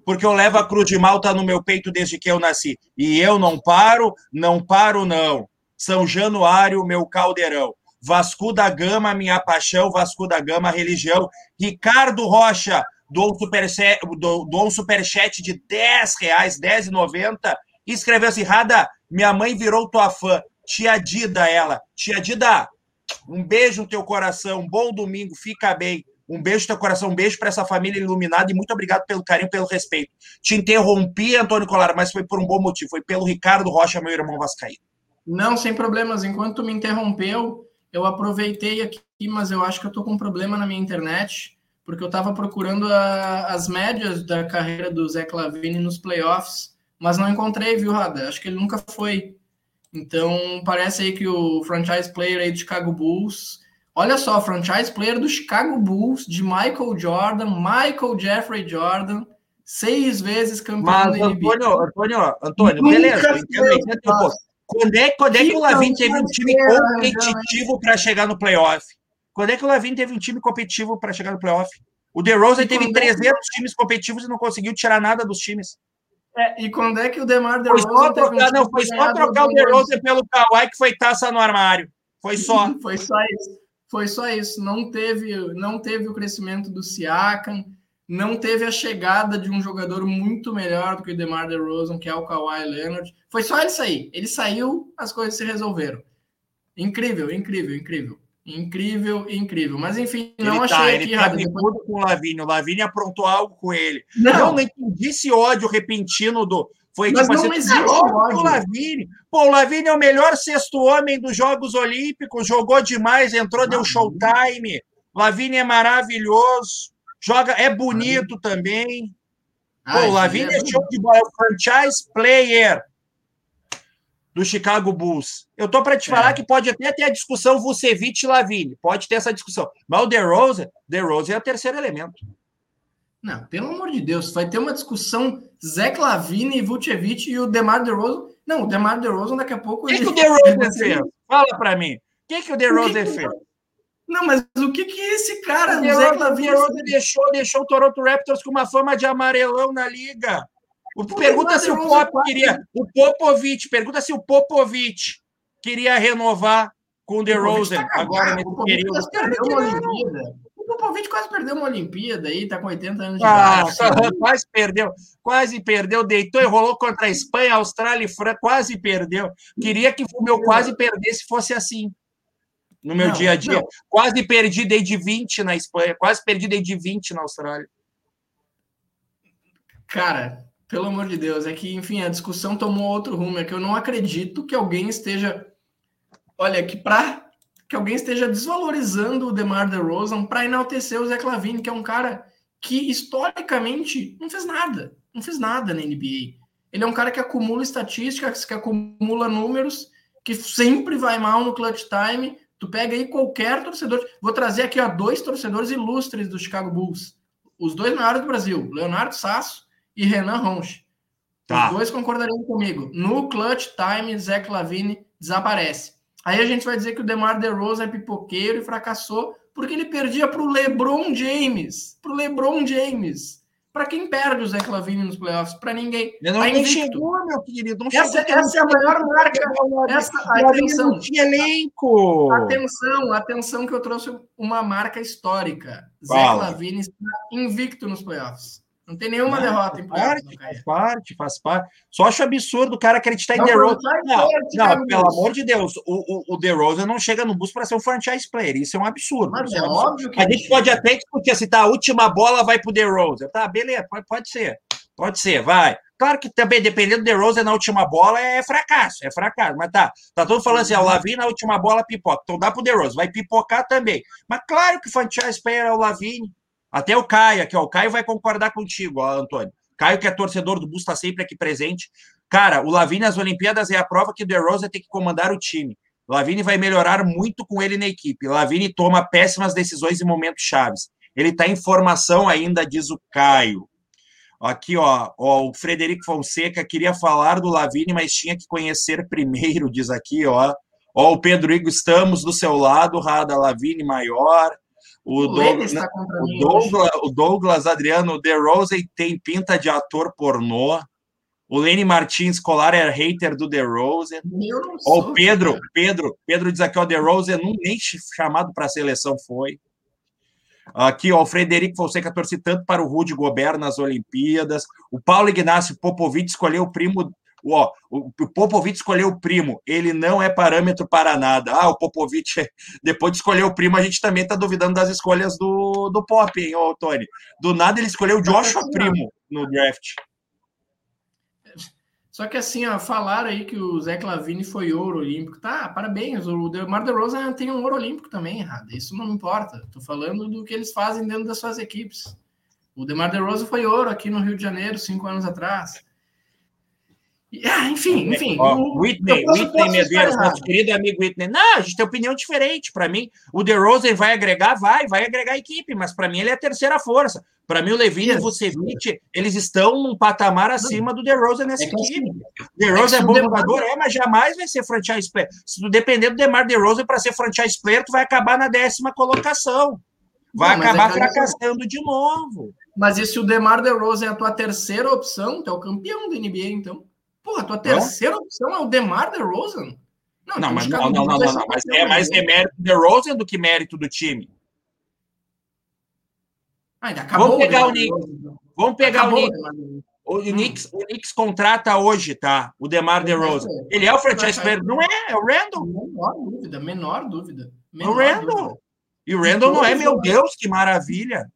porque eu levo a cruz de malta no meu peito desde que eu nasci. E eu não paro, não paro, não. São Januário, meu caldeirão. Vasco da Gama, minha paixão, Vasco da Gama, religião. Ricardo Rocha, doou um superchat, um superchat de 10 reais, 10,90, e escreveu assim, Rada, minha mãe virou tua fã. Tia Dida, ela. Tia Dida, um beijo no teu coração, um bom domingo, fica bem. Um beijo no teu coração, um beijo para essa família iluminada e muito obrigado pelo carinho, pelo respeito. Te interrompi, Antônio Colar, mas foi por um bom motivo. Foi pelo Ricardo Rocha, meu irmão Vascaíno. Não, sem problemas. Enquanto me interrompeu, eu aproveitei aqui, mas eu acho que eu tô com um problema na minha internet, porque eu estava procurando a, as médias da carreira do Zé Clavini nos playoffs mas não encontrei, viu, Rada? Acho que ele nunca foi. Então, parece aí que o franchise player aí do Chicago Bulls. Olha só, franchise player do Chicago Bulls, de Michael Jordan, Michael Jeffrey Jordan, seis vezes campeão Mas, da NBA. Antônio, Antônio, Antônio, beleza. Quando é, quando é que o Lavin teve um time competitivo para chegar no playoff? Quando é que o Lavin teve um time competitivo para chegar no playoff? O DeRozan teve 300 é que... times competitivos e não conseguiu tirar nada dos times. É, e quando é que o Demar DeRozan... Foi só trocar, não, foi só trocar o DeRozan pelo Kawhi que foi taça no armário. Foi só. *laughs* foi só isso. Foi só isso. Não teve, não teve o crescimento do Siakam, não teve a chegada de um jogador muito melhor do que o DeMar DeRozan, que é o Kawhi Leonard. Foi só ele sair. Ele saiu, as coisas se resolveram. Incrível, incrível, incrível. Incrível, incrível. Mas enfim, não ele achei tá, ele aqui, tá depois... com o Lavínia. O Lavínia aprontou algo com ele. Não, não entendi esse ódio repentino do. Foi Mas tipo não assim, existe ódio. O Lavínia. Pô, o Lavínia é o melhor sexto homem dos Jogos Olímpicos, jogou demais, entrou, deu showtime. Lavínia é maravilhoso, joga, é bonito também. Pô, o Lavínia é, é show de bola, é o franchise player do Chicago Bulls. Eu tô para te falar é. que pode até ter a discussão Vucevic e Lavine, pode ter essa discussão. Mas o DeRozan, DeRozan é o terceiro elemento. Não, pelo amor de Deus, vai ter uma discussão Zé Lavine e Vucevic e o DeMar DeRozan. Não, o DeMar DeRozan daqui a pouco... O que, ele... que o DeRozan *laughs* fez? Fala para mim. O que, que o DeRozan fez? Não, mas o que que esse cara, o Zé Lavine... deixou, deixou o Toronto Raptors com uma fama de amarelão na liga. Pergunta se o Pop queria. O Popovich, pergunta se o Popovich queria renovar com o DeRozan tá agora nesse período. O Popovich quase perdeu uma Olimpíada aí, tá com 80 anos de ah, idade. Tá, quase perdeu, quase perdeu, deitou e rolou contra a Espanha, Austrália e França, quase perdeu. Queria que o meu quase perdesse fosse assim. No meu não, dia a dia. Não. Quase perdi desde 20 na Espanha, quase perdi desde 20 na Austrália. Cara, pelo amor de Deus, é que, enfim, a discussão tomou outro rumo. É que eu não acredito que alguém esteja. Olha, que para que alguém esteja desvalorizando o DeMar DeRozan para enaltecer o Zé Clavini, que é um cara que historicamente não fez nada, não fez nada na NBA. Ele é um cara que acumula estatísticas, que acumula números, que sempre vai mal no clutch time. Tu pega aí qualquer torcedor. Vou trazer aqui ó, dois torcedores ilustres do Chicago Bulls, os dois maiores do Brasil, Leonardo Sasso e Renan Ronche. Tá. Os dois concordariam comigo. No clutch time, Zé Lavine desaparece. Aí a gente vai dizer que o DeMar DeRozan é pipoqueiro e fracassou porque ele perdia para o LeBron James. Para o LeBron James. Para quem perde o Zé Clavini nos playoffs? Para ninguém. Ele não tá chegou, meu querido. Não essa, chegou, essa é a maior marca. Essa, atenção. Não tinha elenco. Atenção, atenção que eu trouxe uma marca histórica. Zé Clavini está invicto nos playoffs. Não tem nenhuma não, derrota em parte, faz parte, faz parte. Só acho absurdo o cara acreditar em The Rose. Não, não pelo amor de Deus, o, o, o The Rose não chega no bus para ser um franchise player. Isso é um absurdo. Mas é, é óbvio que. A gente pode até discutir se tá, a última bola vai pro The Rose. Tá, beleza, pode, pode ser. Pode ser, vai. Claro que também, dependendo do DeRozan na última bola, é fracasso, é fracasso. Mas tá, tá todo falando assim, ó, o Lavine na última bola pipoca. Então dá pro DeRozan, vai pipocar também. Mas claro que o franchise player é o Lavine. Até o Caio aqui, ó, o Caio vai concordar contigo, ó, Antônio. Caio, que é torcedor do Bus, sempre aqui presente. Cara, o Lavine nas Olimpíadas é a prova que o DeRozan tem que comandar o time. O Lavine vai melhorar muito com ele na equipe. O Lavine toma péssimas decisões em momentos chaves. Ele está em formação ainda, diz o Caio. Aqui, ó, ó, o Frederico Fonseca queria falar do Lavine, mas tinha que conhecer primeiro, diz aqui, ó. Ó, o Pedro Igor, estamos do seu lado, Rada Lavine maior. O, o, Douglas, o, Douglas, o Douglas Adriano De Rose tem pinta de ator pornô. O Lenny Martins Colar é hater do The Rose. Ó, o Pedro, cara. Pedro, Pedro diz aqui, ó, The Rose nem chamado para a seleção foi. Aqui, ó, o Frederico Fonseca torce tanto para o Rudy Gobert nas Olimpíadas. O Paulo Ignacio Popovic escolheu o primo. Ó, o Popovic escolheu o primo. Ele não é parâmetro para nada. Ah, o Popovic, *laughs* depois de escolher o primo, a gente também está duvidando das escolhas do, do Pop, hein, ô, Tony? Do nada ele escolheu o Joshua Primo no draft. Só que assim, ó, falaram aí que o Zé Clavini foi ouro olímpico. Tá, parabéns. O DeMar DeRozan tem um ouro olímpico também, errado. Isso não me importa. Tô falando do que eles fazem dentro das suas equipes. O DeMar DeRozan foi ouro aqui no Rio de Janeiro cinco anos atrás. Ah, enfim, enfim. Ó, o, Whitney, Whitney Medeiros, nosso querido amigo Whitney. Não, a gente tem opinião diferente. Para mim, o DeRozan vai agregar, vai, vai agregar a equipe, mas para mim ele é a terceira força. Para mim, o Levine e o Vucevic, eles estão num patamar acima do DeRozan nessa é equipe. Assim, DeRozan é, é bom jogador, é, mas jamais vai ser franchise player. Se tu depender do DeMar DeRozan para ser franchise player, tu vai acabar na décima colocação. Vai Não, acabar é fracassando de novo. Mas e se o DeMar DeRozan é a tua terceira opção, tu é o campeão da NBA, então? Porra, tua terceira opção é o DeMar DeRozan? Não, não, mas não, não, não, não, mas é mais demérito do DeRozan do que mérito do time. Ah, ainda acabou Vamos pegar o Knicks. Vamos pegar o Knicks. O, Knicks, o Knicks contrata hoje, tá? O DeMar DeRozan. Ele é o franchise player? Não é, é o Randall. Menor dúvida, menor dúvida. Menor o Randall. E o Randall não é, meu Deus, que maravilha.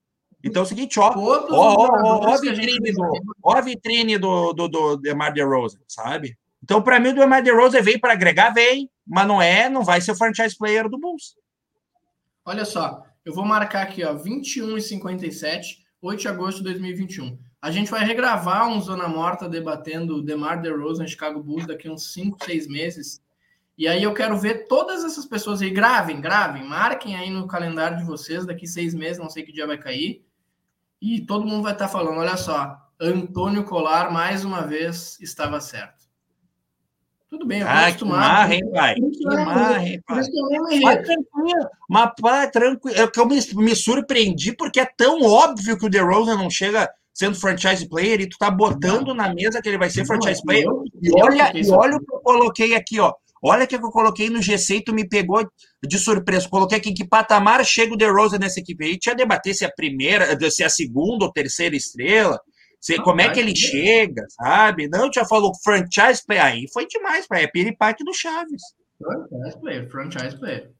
Então é o seguinte, ó, ó, ó, ó, a vitrine do, ó a vitrine do, do, do DeMar DeRozan, sabe? Então, para mim, o DeMar DeRozan veio para agregar, vem, mas não é, não vai ser o franchise player do Bulls. Olha só, eu vou marcar aqui, ó, 21 e 57, 8 de agosto de 2021. A gente vai regravar um Zona Morta debatendo o DeMar DeRozan Chicago Bulls daqui uns 5, 6 meses. E aí eu quero ver todas essas pessoas aí. Gravem, gravem, marquem aí no calendário de vocês. Daqui seis meses, não sei que dia vai cair. E todo mundo vai estar falando: olha só, Antônio Colar, mais uma vez, estava certo. Tudo bem, eu ah, vou acostumar. Que marra, hein, pai? Que marra, hein, pai? Mas tranquilo, mas pá, tranquilo. É que eu me, me surpreendi porque é tão óbvio que o DeRozan não chega sendo franchise player e tu tá botando não. na mesa que ele vai ser franchise player. Eu, e olha, e olha o que eu coloquei aqui, ó. Olha o que eu coloquei no G6 e tu me pegou de surpresa. Coloquei aqui em que patamar chega o DeRozan nessa equipe. Aí tinha debater se é a primeira, se é a segunda ou terceira estrela. Se, não, como é que ele chega, sabe? Não, já falou franchise player. Aí foi demais, pai. É piripaque do Chaves. Franchise player, franchise player.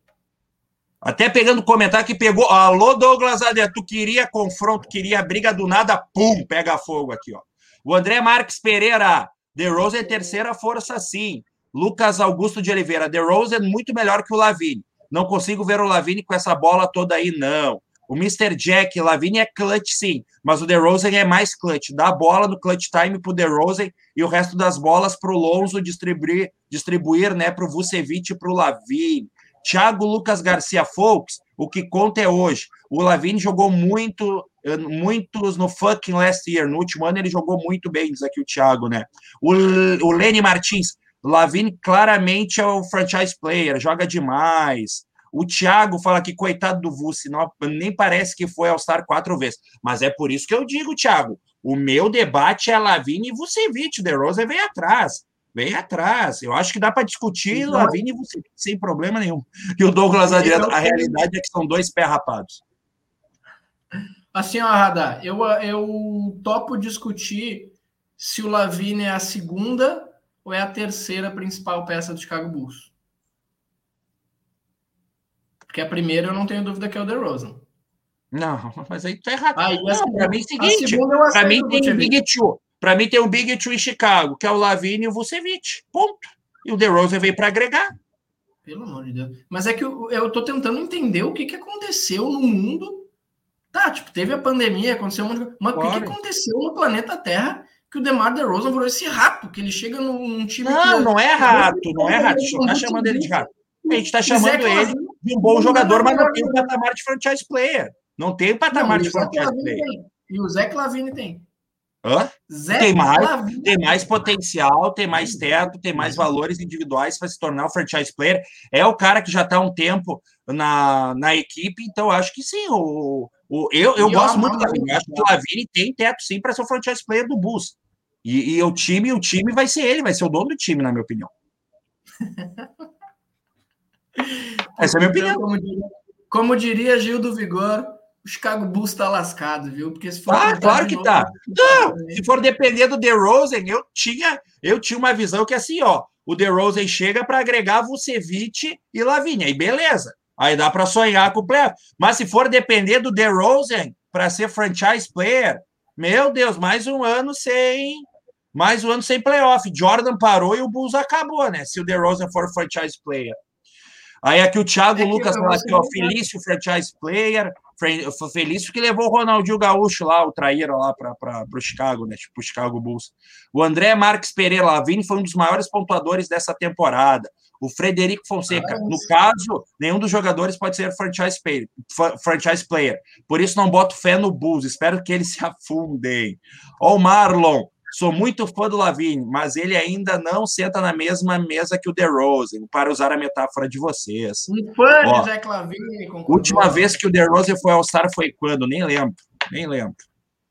Até pegando o comentário que pegou. Alô, Douglas Adé, tu queria confronto, queria briga do nada, pum, pega fogo aqui, ó. O André Marques Pereira, The Rose é terceira força, sim. Lucas Augusto de Oliveira, The Rose é muito melhor que o Lavine. Não consigo ver o Lavine com essa bola toda aí, não. O Mr. Jack, Lavine é clutch, sim, mas o DeRozan é mais clutch. Dá a bola no clutch time pro DeRozan e o resto das bolas pro Lonzo distribuir, distribuir né, pro Vucevic e pro Lavine. Thiago Lucas Garcia Folks, o que conta é hoje. O Lavine jogou muito, eh, muitos no fucking last year. No último ano ele jogou muito bem, diz aqui o Thiago, né? O, o Lenny Martins, Lavine claramente é o franchise player, joga demais. O Thiago fala que coitado do Vuce, não, nem parece que foi ao Star quatro vezes. Mas é por isso que eu digo, Thiago, o meu debate é Lavine e Vucevic. De Rosa vem atrás. Vem atrás. Eu acho que dá para discutir então, Lavine e Vucevic sem problema nenhum. E o Douglas Adriano, a realidade é que são dois pés rapados. Assim, ó, Radar, eu, eu topo discutir se o Lavine é a segunda ou é a terceira principal peça do Chicago Bulls? Porque a primeira eu não tenho dúvida que é o DeRozan. Não, *laughs* mas aí tá errado. Aí, não, para mim é o seguinte, para mim tem Big Two. Para mim tem um Big Two em Chicago, que é o Lavine e o Vucevic. Ponto. E o DeRozan veio para agregar. Pelo amor de Deus. Mas é que eu, eu tô tentando entender o que, que aconteceu no mundo. Tá, tipo, teve a pandemia, aconteceu um monte de Mas claro. o que, que aconteceu no planeta Terra que o DeMar DeRozan virou esse rato, que ele chega num time Não, que... não é rato, não é rato. A gente não tá chamando ele de rato. A gente tá chamando ele de um bom jogador, mas não tem o patamar de franchise player. Não tem o patamar não, de franchise player. E o Zé Clavini tem. Hã? tem mais, tem mais potencial, tem mais teto, tem mais valores individuais para se tornar um franchise player. É o cara que já está há um tempo na, na equipe, então acho que sim. O, o, eu eu gosto muito do Lavini. Acho que o Lavini tem teto sim para ser o franchise player do Bulls. E, e, o time, o time vai ser ele, vai ser o dono do time, na minha opinião. *laughs* Essa é a minha opinião. Como diria, como diria Gil do Vigor, o Chicago Bulls está lascado, viu? Porque se for ah, claro que tá. Não, se for depender do DeRozan, eu tinha, eu tinha uma visão que é assim, ó, o DeRozan chega para agregar Vucevic e Lavigne, aí beleza. Aí dá para sonhar com o playoff. Mas se for depender do DeRozan para ser franchise player, meu Deus, mais um ano sem mais um ano sem playoff. Jordan parou e o Bulls acabou, né? Se o DeRozan for franchise player. Aí aqui o Thiago é Lucas fala aqui, ó, Felício franchise player, Felício que levou o Ronaldinho Gaúcho lá, o traíra lá para o Chicago, né? Tipo, o Chicago Bulls. O André Marques Pereira Lavini foi um dos maiores pontuadores dessa temporada. O Frederico Fonseca, no caso, nenhum dos jogadores pode ser franchise player, franchise player. Por isso não boto fé no Bulls. Espero que eles *laughs* se afundem. Ó, o Marlon. Sou muito fã do Lavine, mas ele ainda não senta na mesma mesa que o DeRozan, para usar a metáfora de vocês. Um fã Ó, de Zé Lavine. Última vez que o DeRozan foi All-Star foi quando? Nem lembro, nem lembro.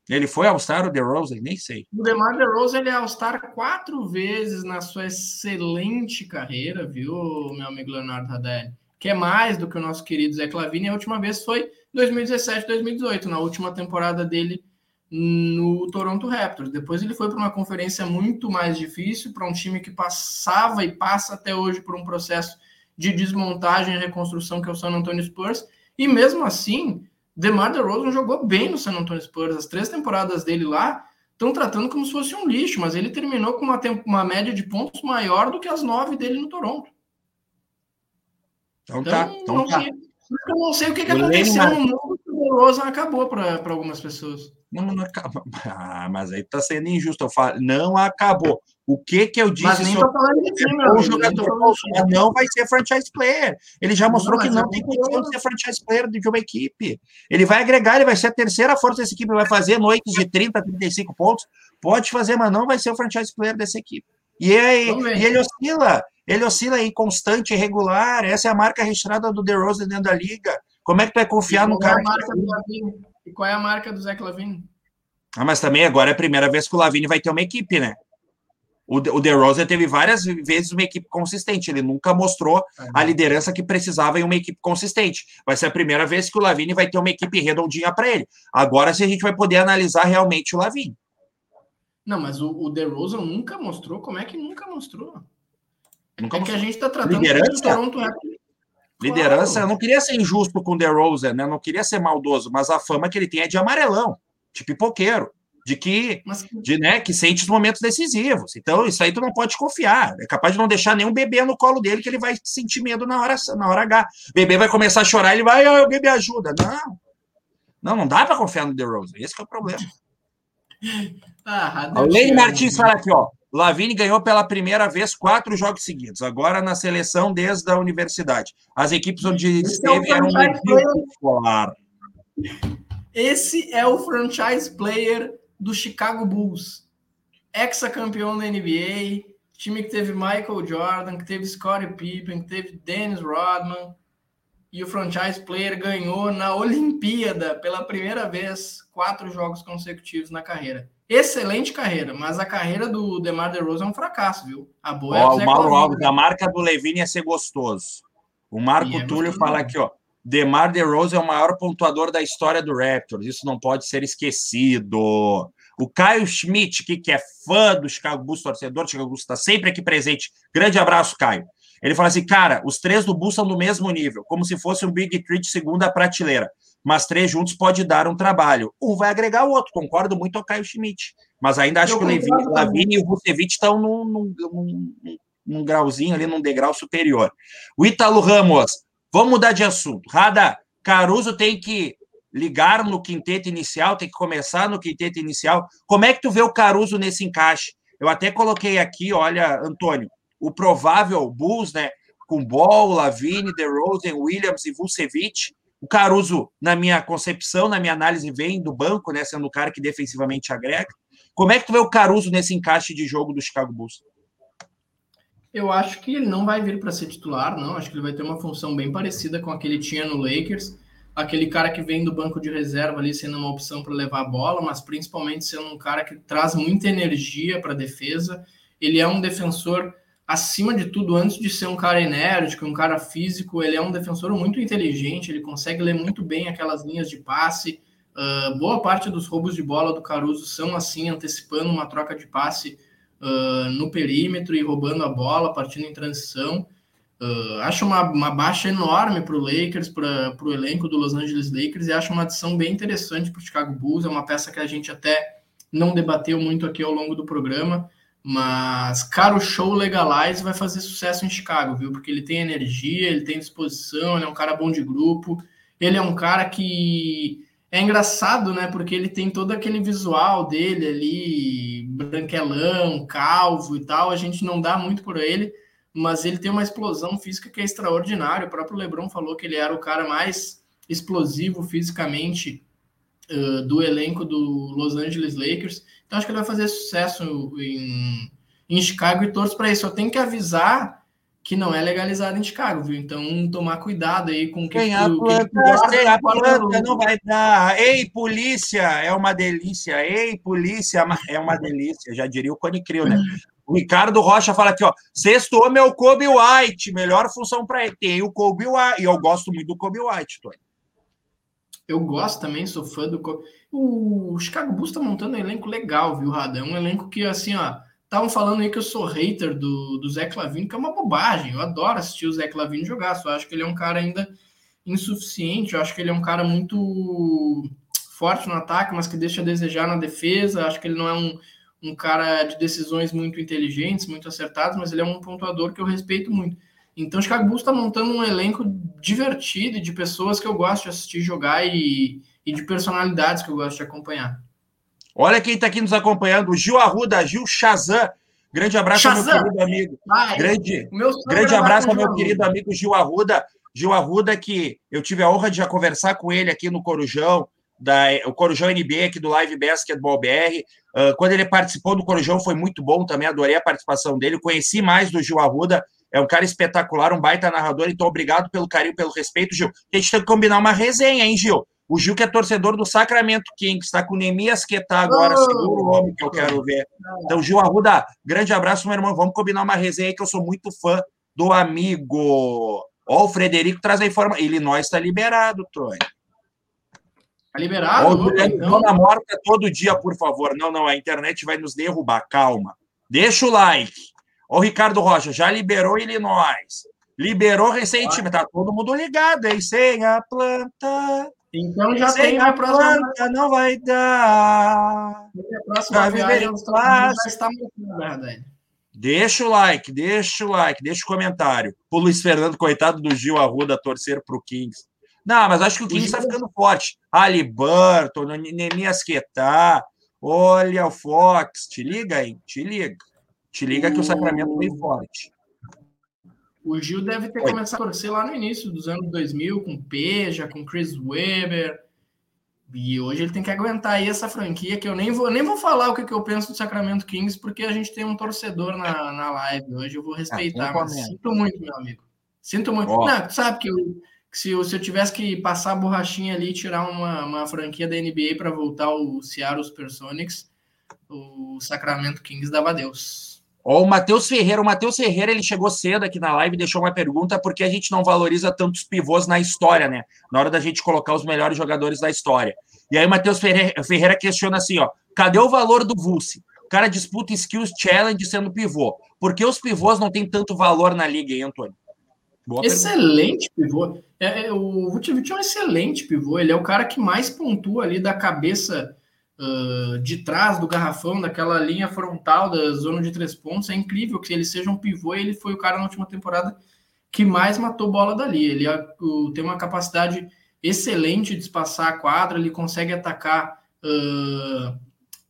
Ele foi All-Star, o DeRozan? Nem sei. O DeMar DeRozan ele é All-Star quatro vezes na sua excelente carreira, viu, meu amigo Leonardo Radelli? Que é mais do que o nosso querido Zé Clavini. A última vez foi 2017, 2018, na última temporada dele no Toronto Raptors. Depois ele foi para uma conferência muito mais difícil, para um time que passava e passa até hoje por um processo de desmontagem e reconstrução que é o San Antonio Spurs. E mesmo assim, DeMar DeRozan jogou bem no San Antonio Spurs. As três temporadas dele lá estão tratando como se fosse um lixo, mas ele terminou com uma, uma média de pontos maior do que as nove dele no Toronto. Então, tá, então, não tá. Sei, eu não sei o que, que aconteceu no mundo que o DeRozan acabou para algumas pessoas. Não, não acabou. Ah, mas aí tá sendo injusto. Eu falo, não acabou. O que que eu disse mas nem sobre falando de time, o jogador não vai ser franchise player. Ele já mostrou não, que não tem condição de ser franchise player de uma equipe. Ele vai agregar, ele vai ser a terceira força dessa equipe, vai fazer noites de 30, 35 pontos. Pode fazer, mas não vai ser o franchise player dessa equipe. E, aí, e ele oscila, ele oscila em constante, irregular. Essa é a marca registrada do DeRozan dentro da liga. Como é que tu vai confiar no cara? Que... E qual é a marca do Zé Clavini? Ah, mas também agora é a primeira vez que o Lavini vai ter uma equipe, né? O, o DeRozan teve várias vezes uma equipe consistente. Ele nunca mostrou é. a liderança que precisava em uma equipe consistente. Vai ser a primeira vez que o Lavini vai ter uma equipe redondinha para ele. Agora, se a gente vai poder analisar realmente o Lavini. Não, mas o, o DeRozan nunca mostrou. Como é que nunca mostrou? Nunca é mostrou. que a gente está tratando liderança? Toronto Raptors Liderança, claro. eu não queria ser injusto com o DeRozan, né? Eu não queria ser maldoso, mas a fama que ele tem é de amarelão, de pipoqueiro, de que, mas... de, né, que sente os momentos decisivos. Então, isso aí tu não pode confiar. É capaz de não deixar nenhum bebê no colo dele que ele vai sentir medo na hora, na hora H. O bebê vai começar a chorar, ele vai, oh, o bebê ajuda. Não. Não, não dá para confiar no DeRozan. Esse é o problema. *laughs* Ah, Lene Martins fala aqui, ó. Lavini ganhou pela primeira vez quatro jogos seguidos, agora na seleção desde a universidade. As equipes onde ele esteve eram escolar. Esse é o franchise player do Chicago Bulls. Ex-campeão da NBA, time que teve Michael Jordan, que teve Scottie Pippen, que teve Dennis Rodman, e o franchise player ganhou na Olimpíada pela primeira vez quatro jogos consecutivos na carreira excelente carreira, mas a carreira do DeMar DeRozan é um fracasso, viu? A boa é ó, o Mauro Alves, a marca do Levine é ser gostoso. O Marco é Túlio fala aqui, ó. DeMar DeRozan é o maior pontuador da história do Raptors. Isso não pode ser esquecido. O Caio Schmidt, que, que é fã do Chicago Bulls, torcedor do Chicago Bulls, está sempre aqui presente. Grande abraço, Caio. Ele fala assim, cara, os três do Bulls são do mesmo nível, como se fosse um Big de segunda prateleira, mas três juntos pode dar um trabalho. Um vai agregar o outro, concordo muito ao Caio Schmidt, mas ainda acho Eu que o Lavini e o Vucevic estão num, num, num, num grauzinho ali, num degrau superior. O Ítalo Ramos, vamos mudar de assunto. Rada, Caruso tem que ligar no quinteto inicial, tem que começar no quinteto inicial. Como é que tu vê o Caruso nesse encaixe? Eu até coloquei aqui, olha, Antônio, o provável Bulls, né? Com Ball, Lavine, DeRozan, Williams e Vucevic. O Caruso, na minha concepção, na minha análise, vem do banco, né? Sendo o cara que defensivamente agrega. Como é que tu vê o Caruso nesse encaixe de jogo do Chicago Bulls? Eu acho que ele não vai vir para ser titular, não. Acho que ele vai ter uma função bem parecida com a que ele tinha no Lakers aquele cara que vem do banco de reserva ali sendo uma opção para levar a bola, mas principalmente sendo um cara que traz muita energia para a defesa. Ele é um defensor, acima de tudo, antes de ser um cara enérgico, um cara físico, ele é um defensor muito inteligente, ele consegue ler muito bem aquelas linhas de passe. Uh, boa parte dos roubos de bola do Caruso são assim, antecipando uma troca de passe uh, no perímetro e roubando a bola, partindo em transição. Uh, acho uma, uma baixa enorme para o Lakers, para o elenco do Los Angeles Lakers, e acho uma adição bem interessante para o Chicago Bulls. É uma peça que a gente até não debateu muito aqui ao longo do programa, mas, cara, o show Legalize vai fazer sucesso em Chicago, viu? Porque ele tem energia, ele tem disposição, ele é um cara bom de grupo, ele é um cara que é engraçado, né? Porque ele tem todo aquele visual dele ali, branquelão, calvo e tal, a gente não dá muito por ele mas ele tem uma explosão física que é extraordinária. O próprio LeBron falou que ele era o cara mais explosivo fisicamente uh, do elenco do Los Angeles Lakers. Então acho que ele vai fazer sucesso em, em Chicago e torço para isso. Eu tenho que avisar que não é legalizado em Chicago, viu? Então tomar cuidado aí com o que, tem a planta, tem a planta não vai dar. Ei, polícia, é uma delícia. Ei, polícia, *laughs* é uma delícia. Já diria o Cone Crio, né? O Ricardo Rocha fala aqui, ó. Sexto homem é o Kobe White. Melhor função para ele. Tem o Kobe White. E eu gosto muito do Kobe White, Tony. Eu gosto também, sou fã do Kobe. O Chicago Bulls tá montando um elenco legal, viu, Rada? É um elenco que, assim, ó. Estavam falando aí que eu sou hater do, do Zé Clavino, que é uma bobagem. Eu adoro assistir o Zé Clavino jogar. Só acho que ele é um cara ainda insuficiente. Eu acho que ele é um cara muito forte no ataque, mas que deixa a desejar na defesa. Acho que ele não é um um cara de decisões muito inteligentes, muito acertadas, mas ele é um pontuador que eu respeito muito. Então, o Chicago Bulls está montando um elenco divertido de pessoas que eu gosto de assistir jogar e, e de personalidades que eu gosto de acompanhar. Olha quem está aqui nos acompanhando, o Gil Arruda, Gil Shazam. Grande abraço Shazam. ao meu querido amigo. Ai, grande grande abraço ao meu querido amigo Gil Arruda. Gil Arruda, que eu tive a honra de já conversar com ele aqui no Corujão, da, o Corujão NBA aqui do Live Basketball BR. Uh, quando ele participou do Corujão foi muito bom também, adorei a participação dele. Conheci mais do Gil Arruda, é um cara espetacular, um baita narrador. Então, obrigado pelo carinho, pelo respeito, Gil. A gente tem que combinar uma resenha, hein, Gil? O Gil, que é torcedor do Sacramento Kings, está com Nemias Quetá agora, oh, seguro o homem que eu quero ver. Então, Gil Arruda, grande abraço, meu irmão. Vamos combinar uma resenha aí, que eu sou muito fã do amigo. Ó, o Frederico traz a informação. Illinois está liberado, Tony. Tá liberado? Ô, então... na morta todo dia, por favor. Não, não, a internet vai nos derrubar. Calma. Deixa o like. Ô, Ricardo Rocha, já liberou Illinois. Liberou recentemente. Tá todo mundo ligado, hein? Sem a planta. Então já Sem tem a, a próxima. Planta não vai dar. A próxima viagem muito, na verdade. Deixa o like, deixa o like, deixa o comentário. O Luiz Fernando, coitado do Gil Arruda, torcer para o Kings. Não, mas acho que o Kings está ficando forte. Ali Burton, Nemias Quetá, olha o Fox, te liga, hein? Te liga. Te liga que o Sacramento vem forte. O Gil deve ter Oi. começado a torcer lá no início dos anos 2000, com Peja, com Chris Weber. E hoje ele tem que aguentar aí essa franquia, que eu nem vou, nem vou falar o que, que eu penso do Sacramento Kings, porque a gente tem um torcedor na, na live. Hoje eu vou ah, respeitar, mas sinto muito, meu amigo. Sinto muito. Oh. Não, sabe que eu, se eu, se eu tivesse que passar a borrachinha ali e tirar uma, uma franquia da NBA para voltar o Seattle Supersonics, o Sacramento Kings dava Deus. Ó, o Matheus Ferreira, o Matheus Ferreira, ele chegou cedo aqui na live deixou uma pergunta porque a gente não valoriza tantos pivôs na história, né? Na hora da gente colocar os melhores jogadores da história. E aí o Matheus Ferreira, Ferreira questiona assim, ó, cadê o valor do Vulce? O cara disputa skills challenge sendo pivô. Por que os pivôs não têm tanto valor na liga, hein, Antônio? Boa excelente pergunta. pivô. É, é, o Vucevic é um excelente pivô. Ele é o cara que mais pontua ali da cabeça uh, de trás do garrafão, daquela linha frontal da zona de três pontos. É incrível que ele seja um pivô e ele foi o cara na última temporada que mais matou bola dali. Ele uh, tem uma capacidade excelente de espaçar a quadra, ele consegue atacar uh,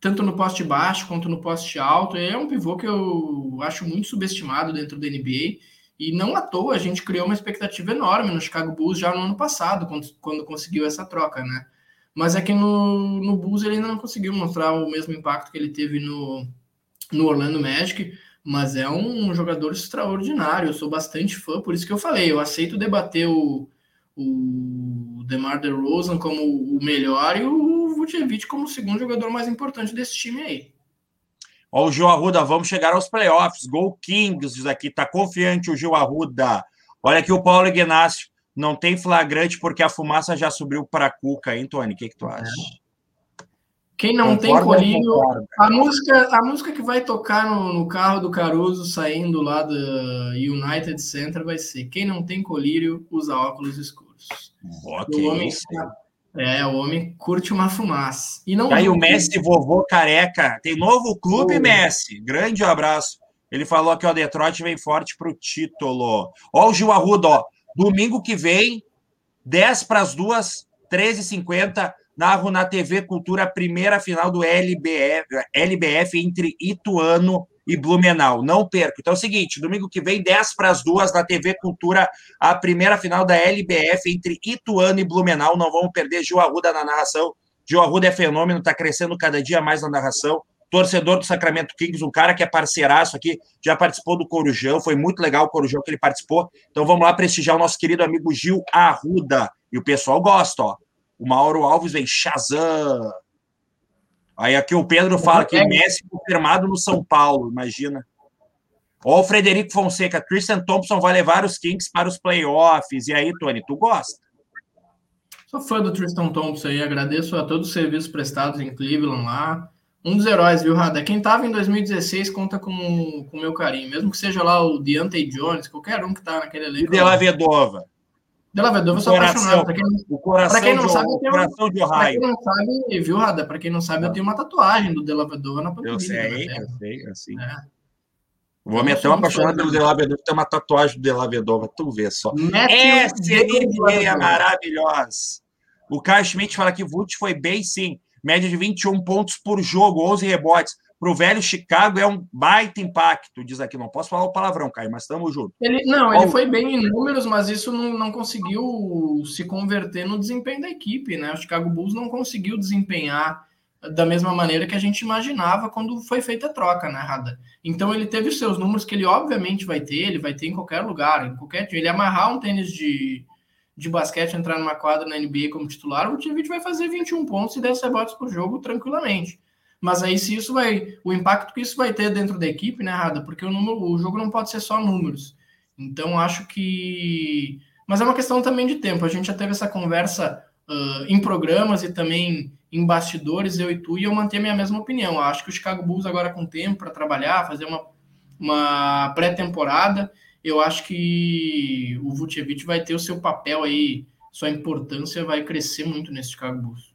tanto no poste baixo quanto no poste alto. É um pivô que eu acho muito subestimado dentro da NBA e não à toa a gente criou uma expectativa enorme no Chicago Bulls já no ano passado, quando, quando conseguiu essa troca, né? Mas é que no, no Bulls ele ainda não conseguiu mostrar o mesmo impacto que ele teve no, no Orlando Magic, mas é um jogador extraordinário. Eu sou bastante fã, por isso que eu falei, eu aceito debater o, o DeMar DeRozan como o melhor e o Vucevic como o segundo jogador mais importante desse time aí. Ó, o Gil Arruda, vamos chegar aos playoffs. Gol Kings aqui, tá confiante o Gil Arruda. Olha aqui o Paulo Ignacio. Não tem flagrante porque a fumaça já subiu para a Cuca, hein, Tony? O que, que tu acha? Quem não concordo, tem colírio, a música, a música que vai tocar no, no, carro do Caruso saindo lá do United Center vai ser Quem não tem colírio usa óculos escuros. Okay, o homem, é, o homem curte uma fumaça. E não. Aí o Messi, vovô careca, tem novo clube, oh. Messi. Grande abraço. Ele falou que o Detroit vem forte para o título. Ó, o Gil Arruda, ó. Domingo que vem, 10 para as duas, 13h50, narro na TV Cultura a primeira final do LBF, LBF entre Ituano e Blumenau. Não perca. Então é o seguinte: domingo que vem, 10 para as duas, na TV Cultura, a primeira final da LBF entre Ituano e Blumenau. Não vamos perder Gil Arruda na narração. Gil Arruda é fenômeno, está crescendo cada dia mais na narração. Torcedor do Sacramento Kings, um cara que é parceiraço aqui, já participou do Corujão, foi muito legal o Corujão que ele participou. Então vamos lá prestigiar o nosso querido amigo Gil Arruda. E o pessoal gosta, ó. O Mauro Alves vem Shazam. Aí aqui o Pedro fala que o Messi confirmado no São Paulo, imagina. Ó, o Frederico Fonseca, Christian Thompson vai levar os Kings para os playoffs. E aí, Tony, tu gosta? Sou fã do Tristan Thompson aí, agradeço a todos os serviços prestados em Cleveland lá. Um dos heróis, viu, Rada? Quem estava em 2016 conta com o meu carinho, mesmo que seja lá o Deontay Jones, qualquer um que tá naquele elenco. E De La Vedova. Della Vedova, eu sou coração, apaixonado. Pra quem, o coração pra quem não de, sabe, tenho, coração de Ohio. Pra quem não sabe, viu, Rada? Pra quem não sabe, eu tenho uma tatuagem do Della Vedova na panturrilha. Eu sei, né? eu sei, assim. É. Vou me até apaixonado pelo Della Vedova, tem uma tatuagem do Della Vedova, tu vê só. Essa é maravilhosa. O Caio Schmidt fala que o Vult foi bem, sim. Média de 21 pontos por jogo, 11 rebotes para o velho Chicago é um baita impacto, diz aqui. Não posso falar o palavrão, Caio, mas estamos juntos. Ele, não, ele foi bem em números, mas isso não, não conseguiu se converter no desempenho da equipe, né? O Chicago Bulls não conseguiu desempenhar da mesma maneira que a gente imaginava quando foi feita a troca, né, Rada? Então ele teve os seus números que ele obviamente vai ter, ele vai ter em qualquer lugar, em qualquer time. Ele amarrar um tênis de, de basquete, entrar numa quadra na NBA como titular, o time vai fazer 21 pontos e 10 rebotes por jogo tranquilamente. Mas aí se isso vai, o impacto que isso vai ter dentro da equipe, né, Rada? Porque o, número, o jogo não pode ser só números. Então acho que, mas é uma questão também de tempo. A gente já teve essa conversa uh, em programas e também em bastidores, eu e tu, e eu mantenho a minha mesma opinião. Acho que o Chicago Bulls agora com tempo para trabalhar, fazer uma, uma pré-temporada, eu acho que o Vucevic vai ter o seu papel aí, sua importância vai crescer muito nesse Chicago Bulls.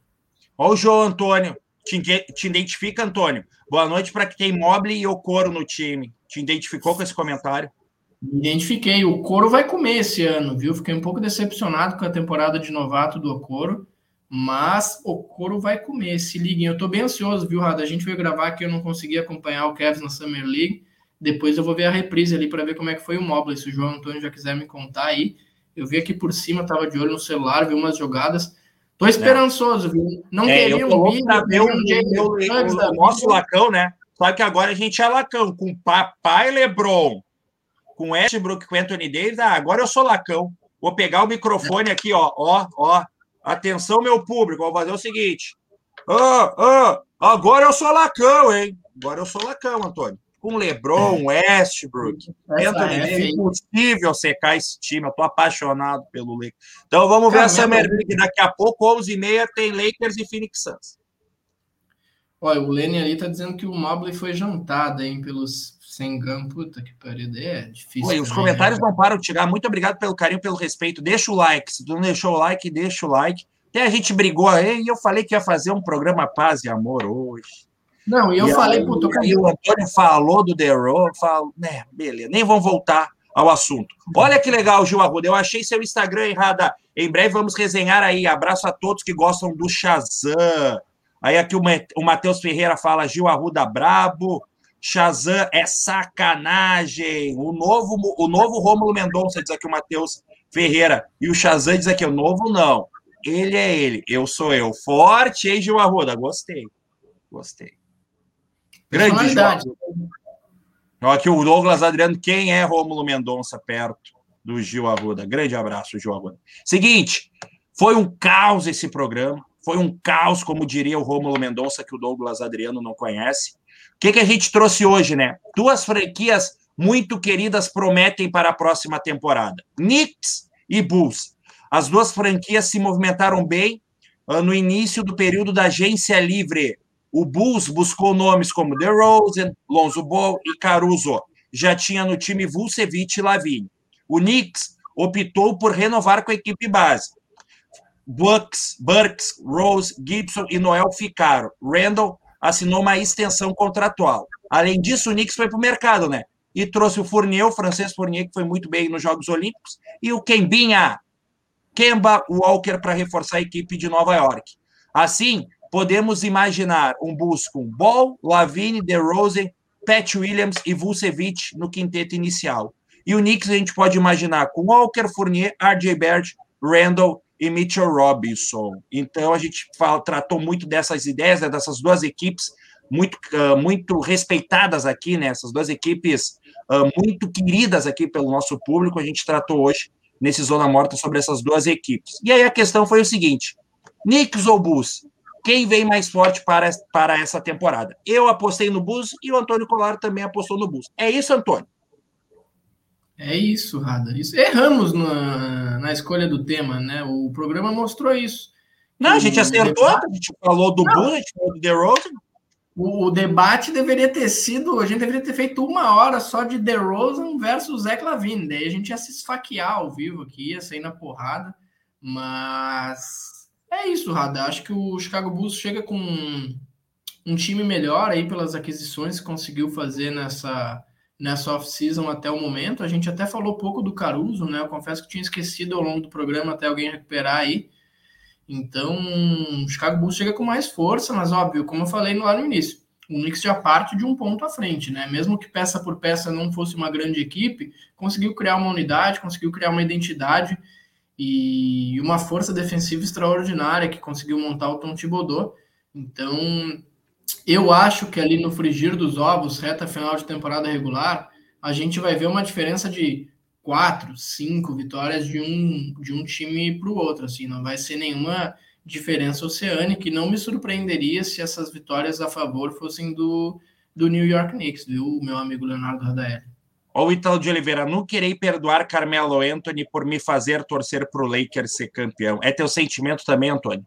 Olha o João Antônio. Te, te identifica, Antônio? Boa noite para quem tem Mobile e o Coro no time. Te identificou com esse comentário? Me identifiquei. O Coro vai comer esse ano, viu? Fiquei um pouco decepcionado com a temporada de novato do Coro, mas o Coro vai comer. Se liguem. Eu tô bem ansioso, viu, Rada? A gente veio gravar aqui, eu não consegui acompanhar o Cavs na Summer League. Depois eu vou ver a reprise ali para ver como é que foi o Mobile. Se o João Antônio já quiser me contar aí. Eu vi aqui por cima, tava de olho no celular, vi umas jogadas. Tô esperançoso, viu? Não é, queria um vídeo meu, nosso Lacão, né? Só que agora a gente é Lacão, com papai LeBron, com Westbrook, com Anthony Davis. Ah, agora eu sou Lacão. Vou pegar o microfone aqui, ó, ó, ó. Atenção, meu público, vou fazer o seguinte. Ah, ah, agora eu sou Lacão, hein? Agora eu sou Lacão, Antônio com LeBron, Westbrook, Anthony é impossível secar esse time. Eu tô apaixonado pelo Lakers. Então vamos ver a Summer League daqui a pouco, 11h30 tem Lakers e Phoenix Suns. Olha, o Lenny ali tá dizendo que o Mobley foi jantado, hein, pelos sem gun. Puta que pariu, é difícil. Oi, os comentários né? não param de chegar. Muito obrigado pelo carinho, pelo respeito. Deixa o like. Se tu não deixou o like, deixa o like. Até a gente brigou aí e eu falei que ia fazer um programa Paz e Amor hoje. Não, e eu e falei, aí, puta, aí o Antônio falou do The Row, falo, né, beleza, nem vamos voltar ao assunto. Olha que legal, Gil Arruda, eu achei seu Instagram errada. Em breve vamos resenhar aí. Abraço a todos que gostam do Shazam. Aí aqui o Matheus Ferreira fala Gil Arruda brabo. Shazam é sacanagem. O novo, o novo Rômulo Mendonça, diz aqui o Matheus Ferreira. E o Shazam diz aqui, o novo não. Ele é ele, eu sou eu. Forte, hein, Gil Arruda? Gostei. Gostei. Grande jogo. Aqui o Douglas Adriano, quem é Rômulo Mendonça perto do Gil Arruda? Grande abraço, Gil Arruda. Seguinte, foi um caos esse programa. Foi um caos, como diria o Rômulo Mendonça, que o Douglas Adriano não conhece. O que, que a gente trouxe hoje, né? Duas franquias muito queridas prometem para a próxima temporada: Knicks e Bulls. As duas franquias se movimentaram bem uh, no início do período da agência livre. O Bulls buscou nomes como DeRozan, Lonzo Ball e Caruso. Já tinha no time Vucevic e Lavigne. O Knicks optou por renovar com a equipe base. Bucks, Burks, Rose, Gibson e Noel ficaram. Randall assinou uma extensão contratual. Além disso, o Knicks foi para o mercado, né? E trouxe o Fournier, o francês Fournier, que foi muito bem nos Jogos Olímpicos, e o Kembinha, Kemba Walker, para reforçar a equipe de Nova York. Assim, podemos imaginar um Bulls com Ball, Lavine, DeRozan, Pat Williams e Vucevic no quinteto inicial. E o Knicks a gente pode imaginar com Walker, Fournier, RJ Barrett, Randall e Mitchell Robinson. Então a gente fala, tratou muito dessas ideias, né, dessas duas equipes muito, uh, muito respeitadas aqui, né, essas duas equipes uh, muito queridas aqui pelo nosso público. A gente tratou hoje nesse Zona Morta sobre essas duas equipes. E aí a questão foi o seguinte: Knicks ou Bulls? Quem vem mais forte para, para essa temporada. Eu apostei no Bus e o Antônio Colar também apostou no Bus. É isso, Antônio? É isso, Rada. Isso. Erramos na, na escolha do tema, né? O programa mostrou isso. Não, a gente acertou, a gente falou do Bus, a gente falou do The Rosen. O, o, debate deveria ter sido, a gente deveria ter feito uma hora só de The Rosen versus Zé Clavin. Daí a gente ia se esfaquear ao vivo aqui, ia sair na porrada. Mas é isso, Rada. Acho que o Chicago Bulls chega com um time melhor aí pelas aquisições que conseguiu fazer nessa, nessa off-season até o momento. A gente até falou pouco do Caruso, né? Eu confesso que tinha esquecido ao longo do programa até alguém recuperar aí. Então, o Chicago Bulls chega com mais força, mas óbvio, como eu falei lá no início, o Knicks já parte de um ponto à frente, né? Mesmo que peça por peça não fosse uma grande equipe, conseguiu criar uma unidade, conseguiu criar uma identidade e uma força defensiva extraordinária que conseguiu montar o Tom Thibodeau. Então, eu acho que ali no frigir dos ovos, reta final de temporada regular, a gente vai ver uma diferença de quatro, cinco vitórias de um, de um time para o outro. Assim, não vai ser nenhuma diferença oceânica e não me surpreenderia se essas vitórias a favor fossem do, do New York Knicks, viu, meu amigo Leonardo Radaeli? Ou o Italo de Oliveira, não querei perdoar Carmelo Anthony por me fazer torcer para o Lakers ser campeão. É teu sentimento também, Antônio?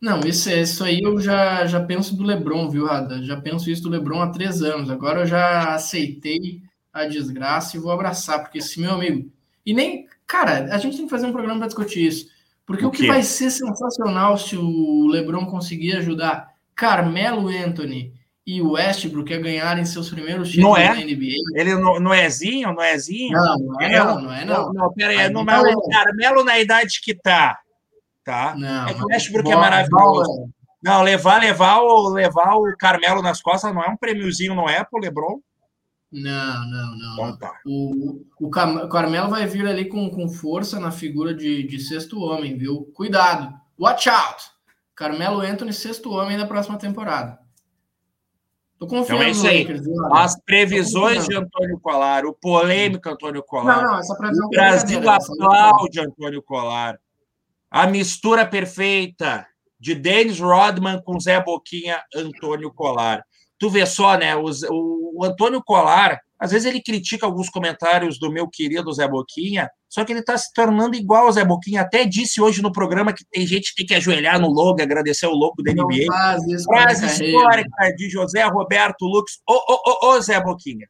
Não, isso, isso aí eu já, já penso do Lebron, viu, Rada? Já penso isso do Lebron há três anos. Agora eu já aceitei a desgraça e vou abraçar, porque esse meu amigo. E nem. Cara, a gente tem que fazer um programa para discutir isso. Porque o, o que vai ser sensacional se o Lebron conseguir ajudar Carmelo Anthony e o Westbrook a ganharem seus primeiros títulos é? na NBA. Ele não, não ézinho, não ézinho? Não, não é, é não, não é não. Não, pera aí, não, mas o Carmelo na idade que tá, tá? Não, é que o Westbrook é maravilhoso. Não, levar, levar, o, levar o Carmelo nas costas não é um prêmiozinho, não é pro LeBron? Não, não, não. Bom, tá. o, o Carmelo vai vir ali com, com força na figura de, de sexto homem, viu? Cuidado. Watch out! Carmelo Anthony, sexto homem da próxima temporada. Tô confiando então é isso aí. As previsões de Antônio Colar, o polêmico Antônio Colar. Não, não, essa previsão o Brasil aplaude Antônio Colar. A mistura perfeita de Dennis Rodman com Zé Boquinha, Antônio Colar. Tu vê só, né? O, o Antônio Colar, Às vezes ele critica alguns comentários do meu querido Zé Boquinha, só que ele está se tornando igual ao Zé Boquinha. Até disse hoje no programa que tem gente que tem que ajoelhar no logo, agradecer o logo da NBA. Frase histórica de José Roberto Lux. Ô, ô, ô, ô, Zé Boquinha.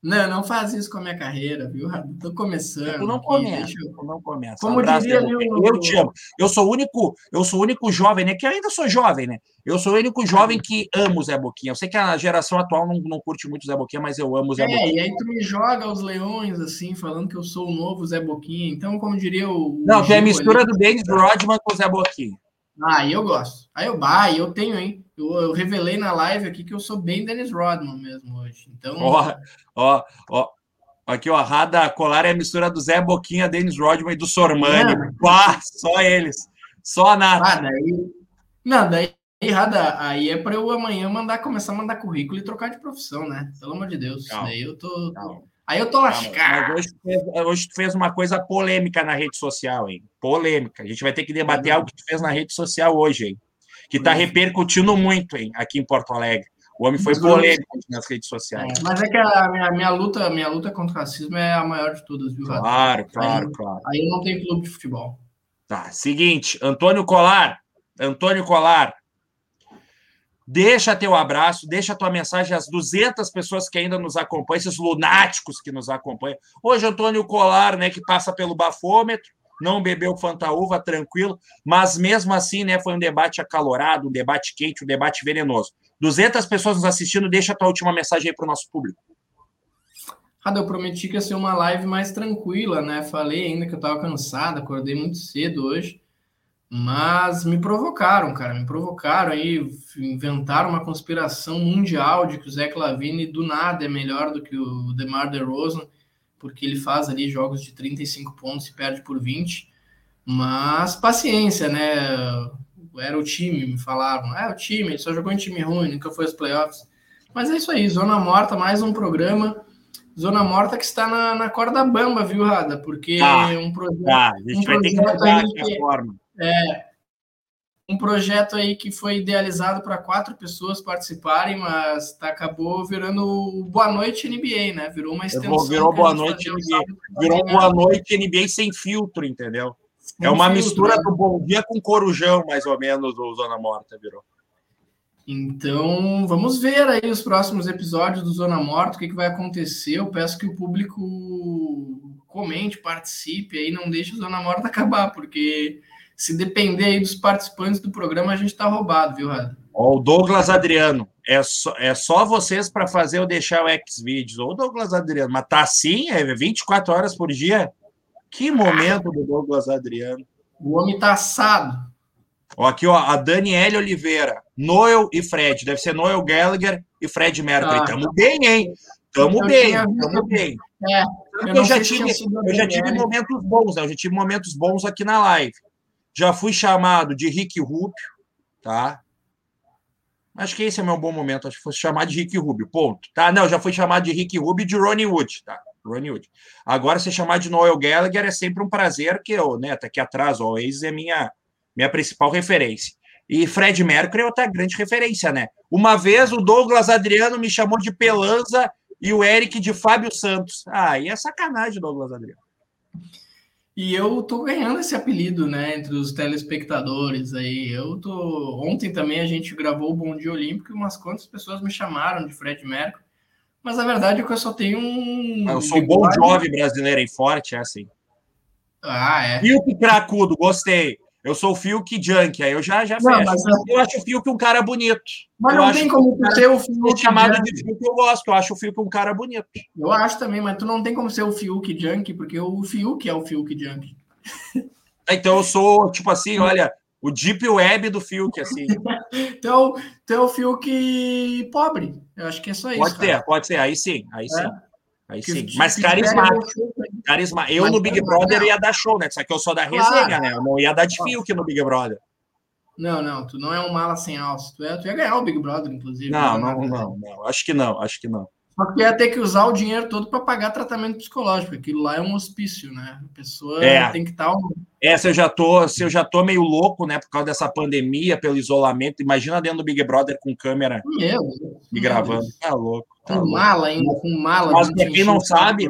Não, não faz isso com a minha carreira, viu? Tô começando. Tu não começa, eu... não começa. Como um diria. Eu te amo. Eu sou o único, eu sou o único jovem, né? Que ainda sou jovem, né? Eu sou o único jovem que amo o Zé Boquinha. Eu sei que a geração atual não, não curte muito o Zé Boquinha, mas eu amo o Zé é, Boquinha. É, e aí tu me joga os leões, assim, falando que eu sou o novo Zé Boquinha. Então, como diria o. Não, tem a mistura ali... do Dennis Rodman com o Zé Boquinha. Ah, eu gosto. Aí eu, bah, eu tenho, hein? Eu, eu, revelei na live aqui que eu sou bem Dennis Rodman mesmo hoje. Então. Ó, ó, ó. Aqui, ó, Rada Colar é a mistura do Zé Boquinha, Dennis Rodman e do Sormani. Pá, só eles. Só a nada. Ah, daí... Não, daí, Rada, aí é para eu amanhã mandar, começar a mandar currículo e trocar de profissão, né? Pelo amor de Deus. Calma, daí eu tô... Calma. Aí eu tô lascado. Hoje, hoje tu fez uma coisa polêmica na rede social, hein? Polêmica. A gente vai ter que debater uhum. algo que tu fez na rede social hoje, hein? Que tá repercutindo muito, hein? Aqui em Porto Alegre. O homem foi polêmico nas redes sociais. É, mas é que a minha, minha, luta, minha luta contra o racismo é a maior de todas, viu? Claro, claro, aí, claro. Aí não tenho clube de futebol. Tá, seguinte, Antônio Colar, Antônio Colar, deixa teu abraço, deixa tua mensagem às 200 pessoas que ainda nos acompanham, esses lunáticos que nos acompanham. Hoje, Antônio Colar, né, que passa pelo bafômetro, não bebeu Fantaúva, tranquilo, mas mesmo assim, né, foi um debate acalorado, um debate quente, um debate venenoso. 200 pessoas nos assistindo, deixa a tua última mensagem aí para o nosso público. Ah, eu prometi que ia ser uma live mais tranquila, né? Falei ainda que eu estava cansado, acordei muito cedo hoje, mas me provocaram, cara, me provocaram aí, inventaram uma conspiração mundial de que o Zé Clavini do nada é melhor do que o DeMar DeRozan, porque ele faz ali jogos de 35 pontos e perde por 20. Mas paciência, né? era o time, me falavam. É, o time, ele só jogou em time ruim, nunca foi aos playoffs. Mas é isso aí, Zona Morta, mais um programa. Zona Morta que está na, na corda bamba, viu, Rada? Porque tá, um projeto. Tá, a gente um vai ter que mudar aqui a forma. É, um projeto aí que foi idealizado para quatro pessoas participarem, mas tá, acabou virando Boa Noite NBA, né? Virou uma extensão. Virou Boa Noite NBA. Virou Boa Noite NBA sem filtro, entendeu? É uma mistura né? do Bom Dia com Corujão, mais ou menos, do Zona Morta, virou. Então, vamos ver aí os próximos episódios do Zona Morta, o que, que vai acontecer. Eu peço que o público comente, participe aí, não deixe o Zona Morta *laughs* acabar, porque se depender aí dos participantes do programa, a gente tá roubado, viu, Rada? Ó, o Douglas Adriano, é só, é só vocês para fazer eu deixar o X-Videos. Ô, Douglas Adriano, mas tá assim? É 24 horas por dia? Que momento do Douglas Adriano. O homem tá assado. Ó, aqui, ó, a Daniele Oliveira, Noel e Fred. Deve ser Noel Gallagher e Fred Mercury. Ah, tamo bem, hein? Tamo bem, tamo bem. É, eu, eu já tive, eu já tive momentos bons, né? Eu já tive momentos bons aqui na live. Já fui chamado de Rick Rubio, tá? Acho que esse é meu bom momento. Acho que fosse chamar de Rick Rubio, ponto. Tá? Não, já fui chamado de Rick Rubio e de Ronnie Wood, tá? Ronnie Wood. Agora, se chamar de Noel Gallagher é sempre um prazer, que eu, né, tá aqui atrás, o ex é minha, minha principal referência. E Fred Mercury é outra grande referência, né? Uma vez o Douglas Adriano me chamou de Pelanza e o Eric de Fábio Santos. Ah, e é sacanagem, Douglas Adriano. E eu tô ganhando esse apelido, né, entre os telespectadores aí. Eu tô. Ontem também a gente gravou o Bom Dia Olímpico e umas quantas pessoas me chamaram de Fred Mercury. Mas a verdade é que eu só tenho um. Ah, eu sou um bom jovem brasileiro e forte, é assim. Ah, é. Fiuk Cracudo, gostei. Eu sou o Fiuk Junk, aí eu já, já não, fecho. Eu acho o Fiuk um cara bonito. Mas eu não tem como ser o Fiuk chamado Junk. de Fiuk eu gosto, eu acho o Fiuk um cara bonito. Eu acho também, mas tu não tem como ser o Fiuk Junk, porque o Fiuk é o Fiuk Junk. Então eu sou, tipo assim, olha, o deep web do Fiuk, assim. *laughs* então, então o Fiuk pobre. Eu acho que é só isso. Pode cara. ser, pode ser. Aí sim, aí é. sim. Aí sim. Mas carismático. Carisma. Eu Mas no Big Brother ia dar show, né? Só que eu sou da resenha, claro. né? Eu não ia dar de Fiuk no Big Brother. Não, não, tu não é um mala sem alça. Tu, é, tu ia ganhar o Big Brother, inclusive. Não, não, não, não, Acho que não, acho que não. Só que ia ter que usar o dinheiro todo para pagar tratamento psicológico. Aquilo lá é um hospício, né? A pessoa É. tem que estar. um- Essa eu já tô, se eu já tô meio louco, né, por causa dessa pandemia, pelo isolamento. Imagina dentro do Big Brother com câmera Meu meu gravando. Deus. Tá louco. Tá Com louco. mala ainda, com mala. Mas pra quem não sabe,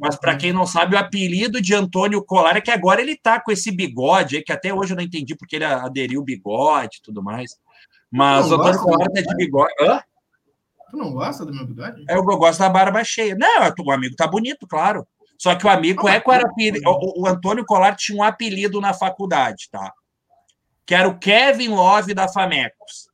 Mas para quem não sabe, o apelido de Antônio Colar é que agora ele tá com esse bigode aí, que até hoje eu não entendi porque ele aderiu o bigode e tudo mais. Mas não o Antônio Colar tá de bigode. Hã? Tu não gosta do meu bigode? É, Eu gosto da barba cheia. Não, o amigo tá bonito, claro. Só que o amigo é qual era apelido. O, o Antônio Colar tinha um apelido na faculdade, tá? Que era o Kevin Love da Famecos.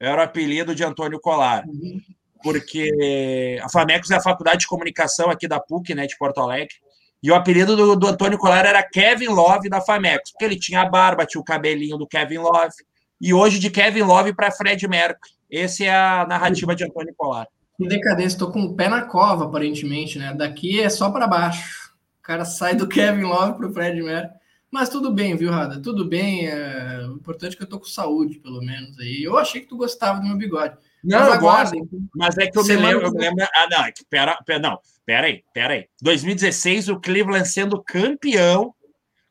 Era o apelido de Antônio Colar. Uhum. porque a Famecos é a faculdade de comunicação aqui da PUC, né, de Porto Alegre. E o apelido do, do Antônio Colar era Kevin Love da Famecos, porque ele tinha a barba, tinha o cabelinho do Kevin Love. E hoje de Kevin Love para Fred Mercury. Essa é a narrativa de Antônio Colar. Que decadência, tô com o pé na cova, aparentemente, né? Daqui é só para baixo. O cara sai do *laughs* Kevin Love pro Fred Mercury. Mas tudo bem, viu, Rada? Tudo bem. é, O importante é que eu tô com saúde, pelo menos. aí. Eu achei que tu gostava do meu bigode. Não, Mas eu gosto, mas é que eu me lembro, eu lembro. Ah, não, é que pera, pera, não, pera aí, pera aí. 2016, o Cleveland sendo campeão,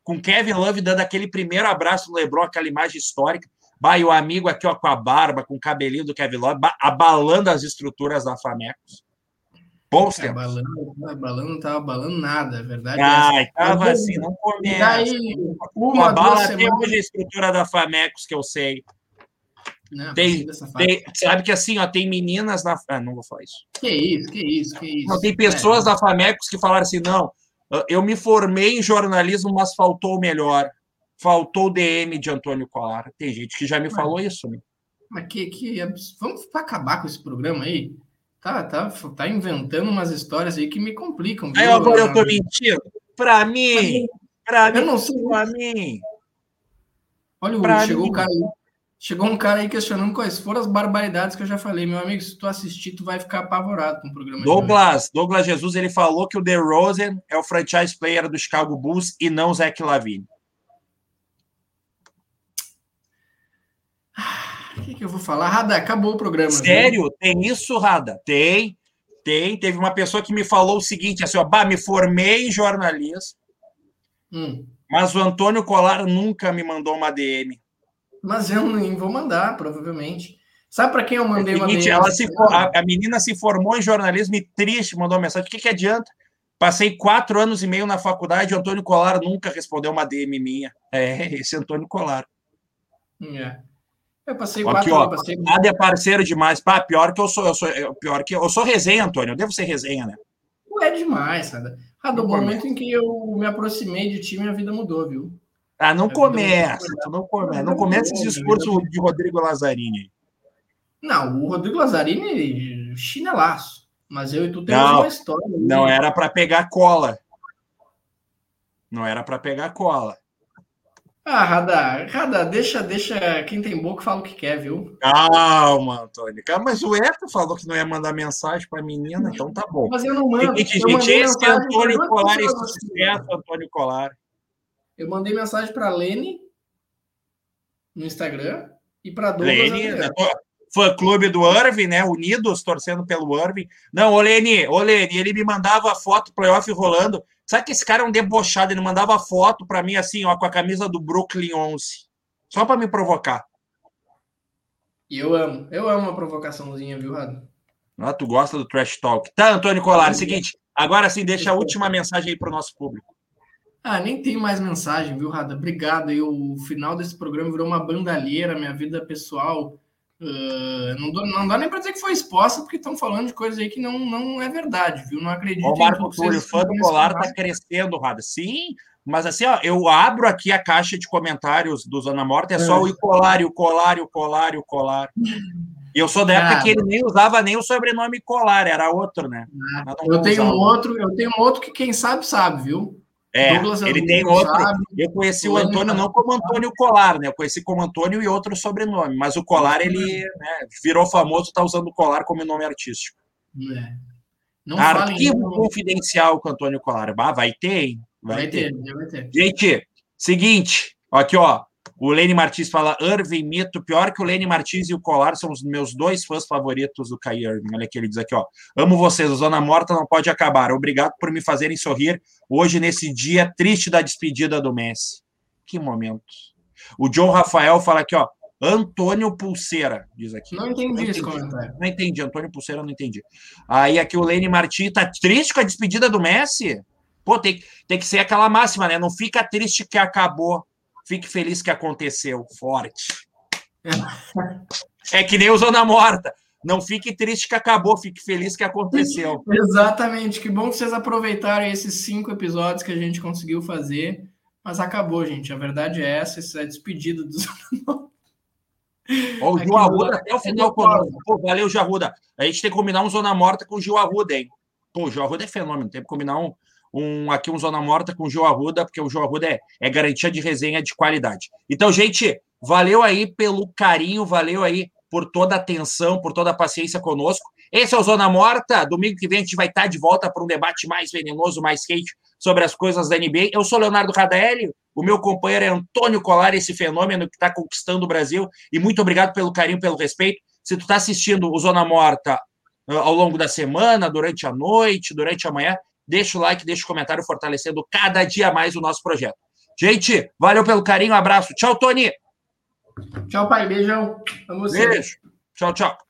com Kevin Love dando aquele primeiro abraço no LeBron, aquela imagem histórica. Bah, e o amigo aqui, ó, com a barba, com o cabelinho do Kevin Love, ba- abalando as estruturas da Famecos. Bons É, tempos. Abalando, abalando, não tava abalando nada, é verdade. Ai, tava Mas, assim, não começa. daí, Uma bala semanas. hoje a estrutura da Famecos, que eu sei. Não, Tem- dessa fase. Tem- sabe que assim, ó, tem meninas na. Ah, não vou falar isso. Que isso, que isso, que isso. Não, tem pessoas É, da Famecos que falaram assim: não, eu me formei em jornalismo, mas faltou o melhor. Faltou o DM de Antônio Colar. Tem gente que já me falou isso. Né? Mas que, que vamos acabar com esse programa aí? Tá, tá, tá inventando umas histórias aí que me complicam. Aí viu, agora eu tô mentindo. Pra mim, Eu mim, não sei. pra mim. Olha, o- pra chegou mim. o cara aí. Chegou um cara aí questionando quais foram as barbaridades que eu já falei. Meu amigo, se tu assistir, tu vai ficar apavorado com o programa. Douglas, Douglas Jesus, ele falou que o DeRozan é o franchise player do Chicago Bulls e não o Zach Lavine. O que, eu vou falar? Rada, acabou o programa. viu? Sério? Tem isso, Rada? Tem, tem. Teve uma pessoa que me falou o seguinte, assim, ó, bah, me formei em jornalismo, Hum. mas o Antônio Colar nunca me mandou uma DM. Mas eu nem vou mandar, provavelmente. Sabe para quem eu mandei É o uma seguinte, DM? ela se a, a menina se formou em jornalismo e triste mandou uma mensagem. O que, que adianta? Passei quatro anos e meio na faculdade, o Antônio Colar nunca respondeu uma DM minha. É, esse Antônio Colar. É. Eu passei Aqui, quatro ó, anos. Passei... Nada é parceiro demais. Pá, pior que eu sou, eu sou, eu- pior que eu, sou resenha, Antônio. Eu devo ser resenha, né? Não é demais, Rada. Rada, o Não momento em que eu me aproximei de ti, minha vida mudou, viu? Ah, não começa, tu não começa. Não começa esse discurso de Rodrigo Lazzarini. Não, o Rodrigo Lazzarini, chinelaço. Mas eu e tu temos Não, uma história. aí. Não era para pegar cola. Não era para pegar cola. Ah, Radar, Radar, deixa, deixa quem tem boca fala o que quer, viu? Calma, Antônio. Calma, mas o Eto falou que não ia mandar mensagem para a menina, então tá bom. Mas eu não mando. Gente, mandei esse é Antônio Colar, esse sucesso, Antônio Colar. Eu mandei mensagem para Lene no Instagram e para Douglas Lene, Adriano. fã clube do Irving, né? Unidos, torcendo pelo Irving. Não, ô Lene, ô Lene, ele me mandava foto, playoff rolando. Sabe que esse cara é um debochado? Ele mandava foto para mim assim, ó, com a camisa do Brooklyn 11. Só para me provocar. E eu amo, eu amo uma provocaçãozinha, viu, Rado? Ah, tu gosta do trash talk. Tá, Antônio Colar, seguinte. Agora sim, deixa a última mensagem aí para o nosso público. Ah, nem tem mais mensagem, viu, Rada? Obrigado. aí. o final desse programa virou uma bandalheira, minha vida pessoal. Ah, não, dou- não dá nem para dizer que foi exposta, porque estão falando de coisas aí que não, não é verdade, viu? Não acredito O Marco Túlio, fã do dizem Colar, nesse tá crescendo, Rada. Sim, mas assim, ó, eu abro aqui a caixa de comentários do Zona Morta, é só o Colar, o Colar, o Colar, o Colar. E eu sou da época Ah, que ele nem usava nem o sobrenome Colar, era outro, né? Não Eu tenho um outro, eu tenho um outro que quem sabe sabe, viu? É, Douglas ele Adriano tem outro. sabe. Eu conheci o Antônio não como Antônio Colar, né? Eu conheci como Antônio e outro sobrenome. Mas o Colar, ele né, virou famoso, tá usando o Colar como nome artístico. É. Não Arquivo não. confidencial com Antônio Colar. Bah, vai ter, hein? Vai ter, vai ter. Gente, seguinte, aqui, ó. O Lene Martins fala Irving Mito. Pior que o Lene Martins e o Colar são os meus dois fãs favoritos do Kai Irving. Olha que ele diz aqui, ó. Amo vocês, a Zona Morta não pode acabar. Obrigado por me fazerem sorrir hoje nesse dia triste da despedida do Messi. Que momento. O John Rafael fala aqui, ó. Antônio Pulseira, diz aqui. Não entendi, não entendi esse comentário. Não entendi, Antônio Pulseira, não entendi. Aí aqui o Lene Martins tá triste com a despedida do Messi? Pô, tem, tem que ser aquela máxima, né? Não fica triste que acabou Fique feliz que aconteceu. Forte. É que nem o Zona Morta. Não fique triste que acabou, fique feliz que aconteceu. *laughs* Exatamente. Que bom que vocês aproveitaram esses cinco episódios que a gente conseguiu fazer. Mas acabou, gente. A verdade é essa. Isso é despedido do *laughs* Zona Morta. Ó, o Gil Arruda até o final conosco. Pô, valeu, Gil Arruda. A gente tem que combinar um Zona Morta com o Gil Arruda, hein? Pô, o Gil Arruda é fenômeno. Tem que combinar um, um, aqui um Zona Morta com o João Arruda, porque o João Arruda é, é garantia de resenha de qualidade. Então, gente, valeu aí pelo carinho, valeu aí por toda a atenção, por toda a paciência conosco. Esse é o Zona Morta. Domingo que vem a gente vai estar de volta para um debate mais venenoso, mais quente sobre as coisas da NBA. Eu sou Leonardo Radelli, o meu companheiro é Antônio Colar, esse fenômeno que está conquistando o Brasil. E muito obrigado pelo carinho, pelo respeito. Se tu está assistindo o Zona Morta uh, ao longo da semana, durante a noite, durante a manhã, Deixa o like, deixa o comentário fortalecendo cada dia mais o nosso projeto. Gente, valeu pelo carinho, abraço. Tchau, Tony. Tchau, pai. Beijão. Vamos Beijo. Tchau, tchau.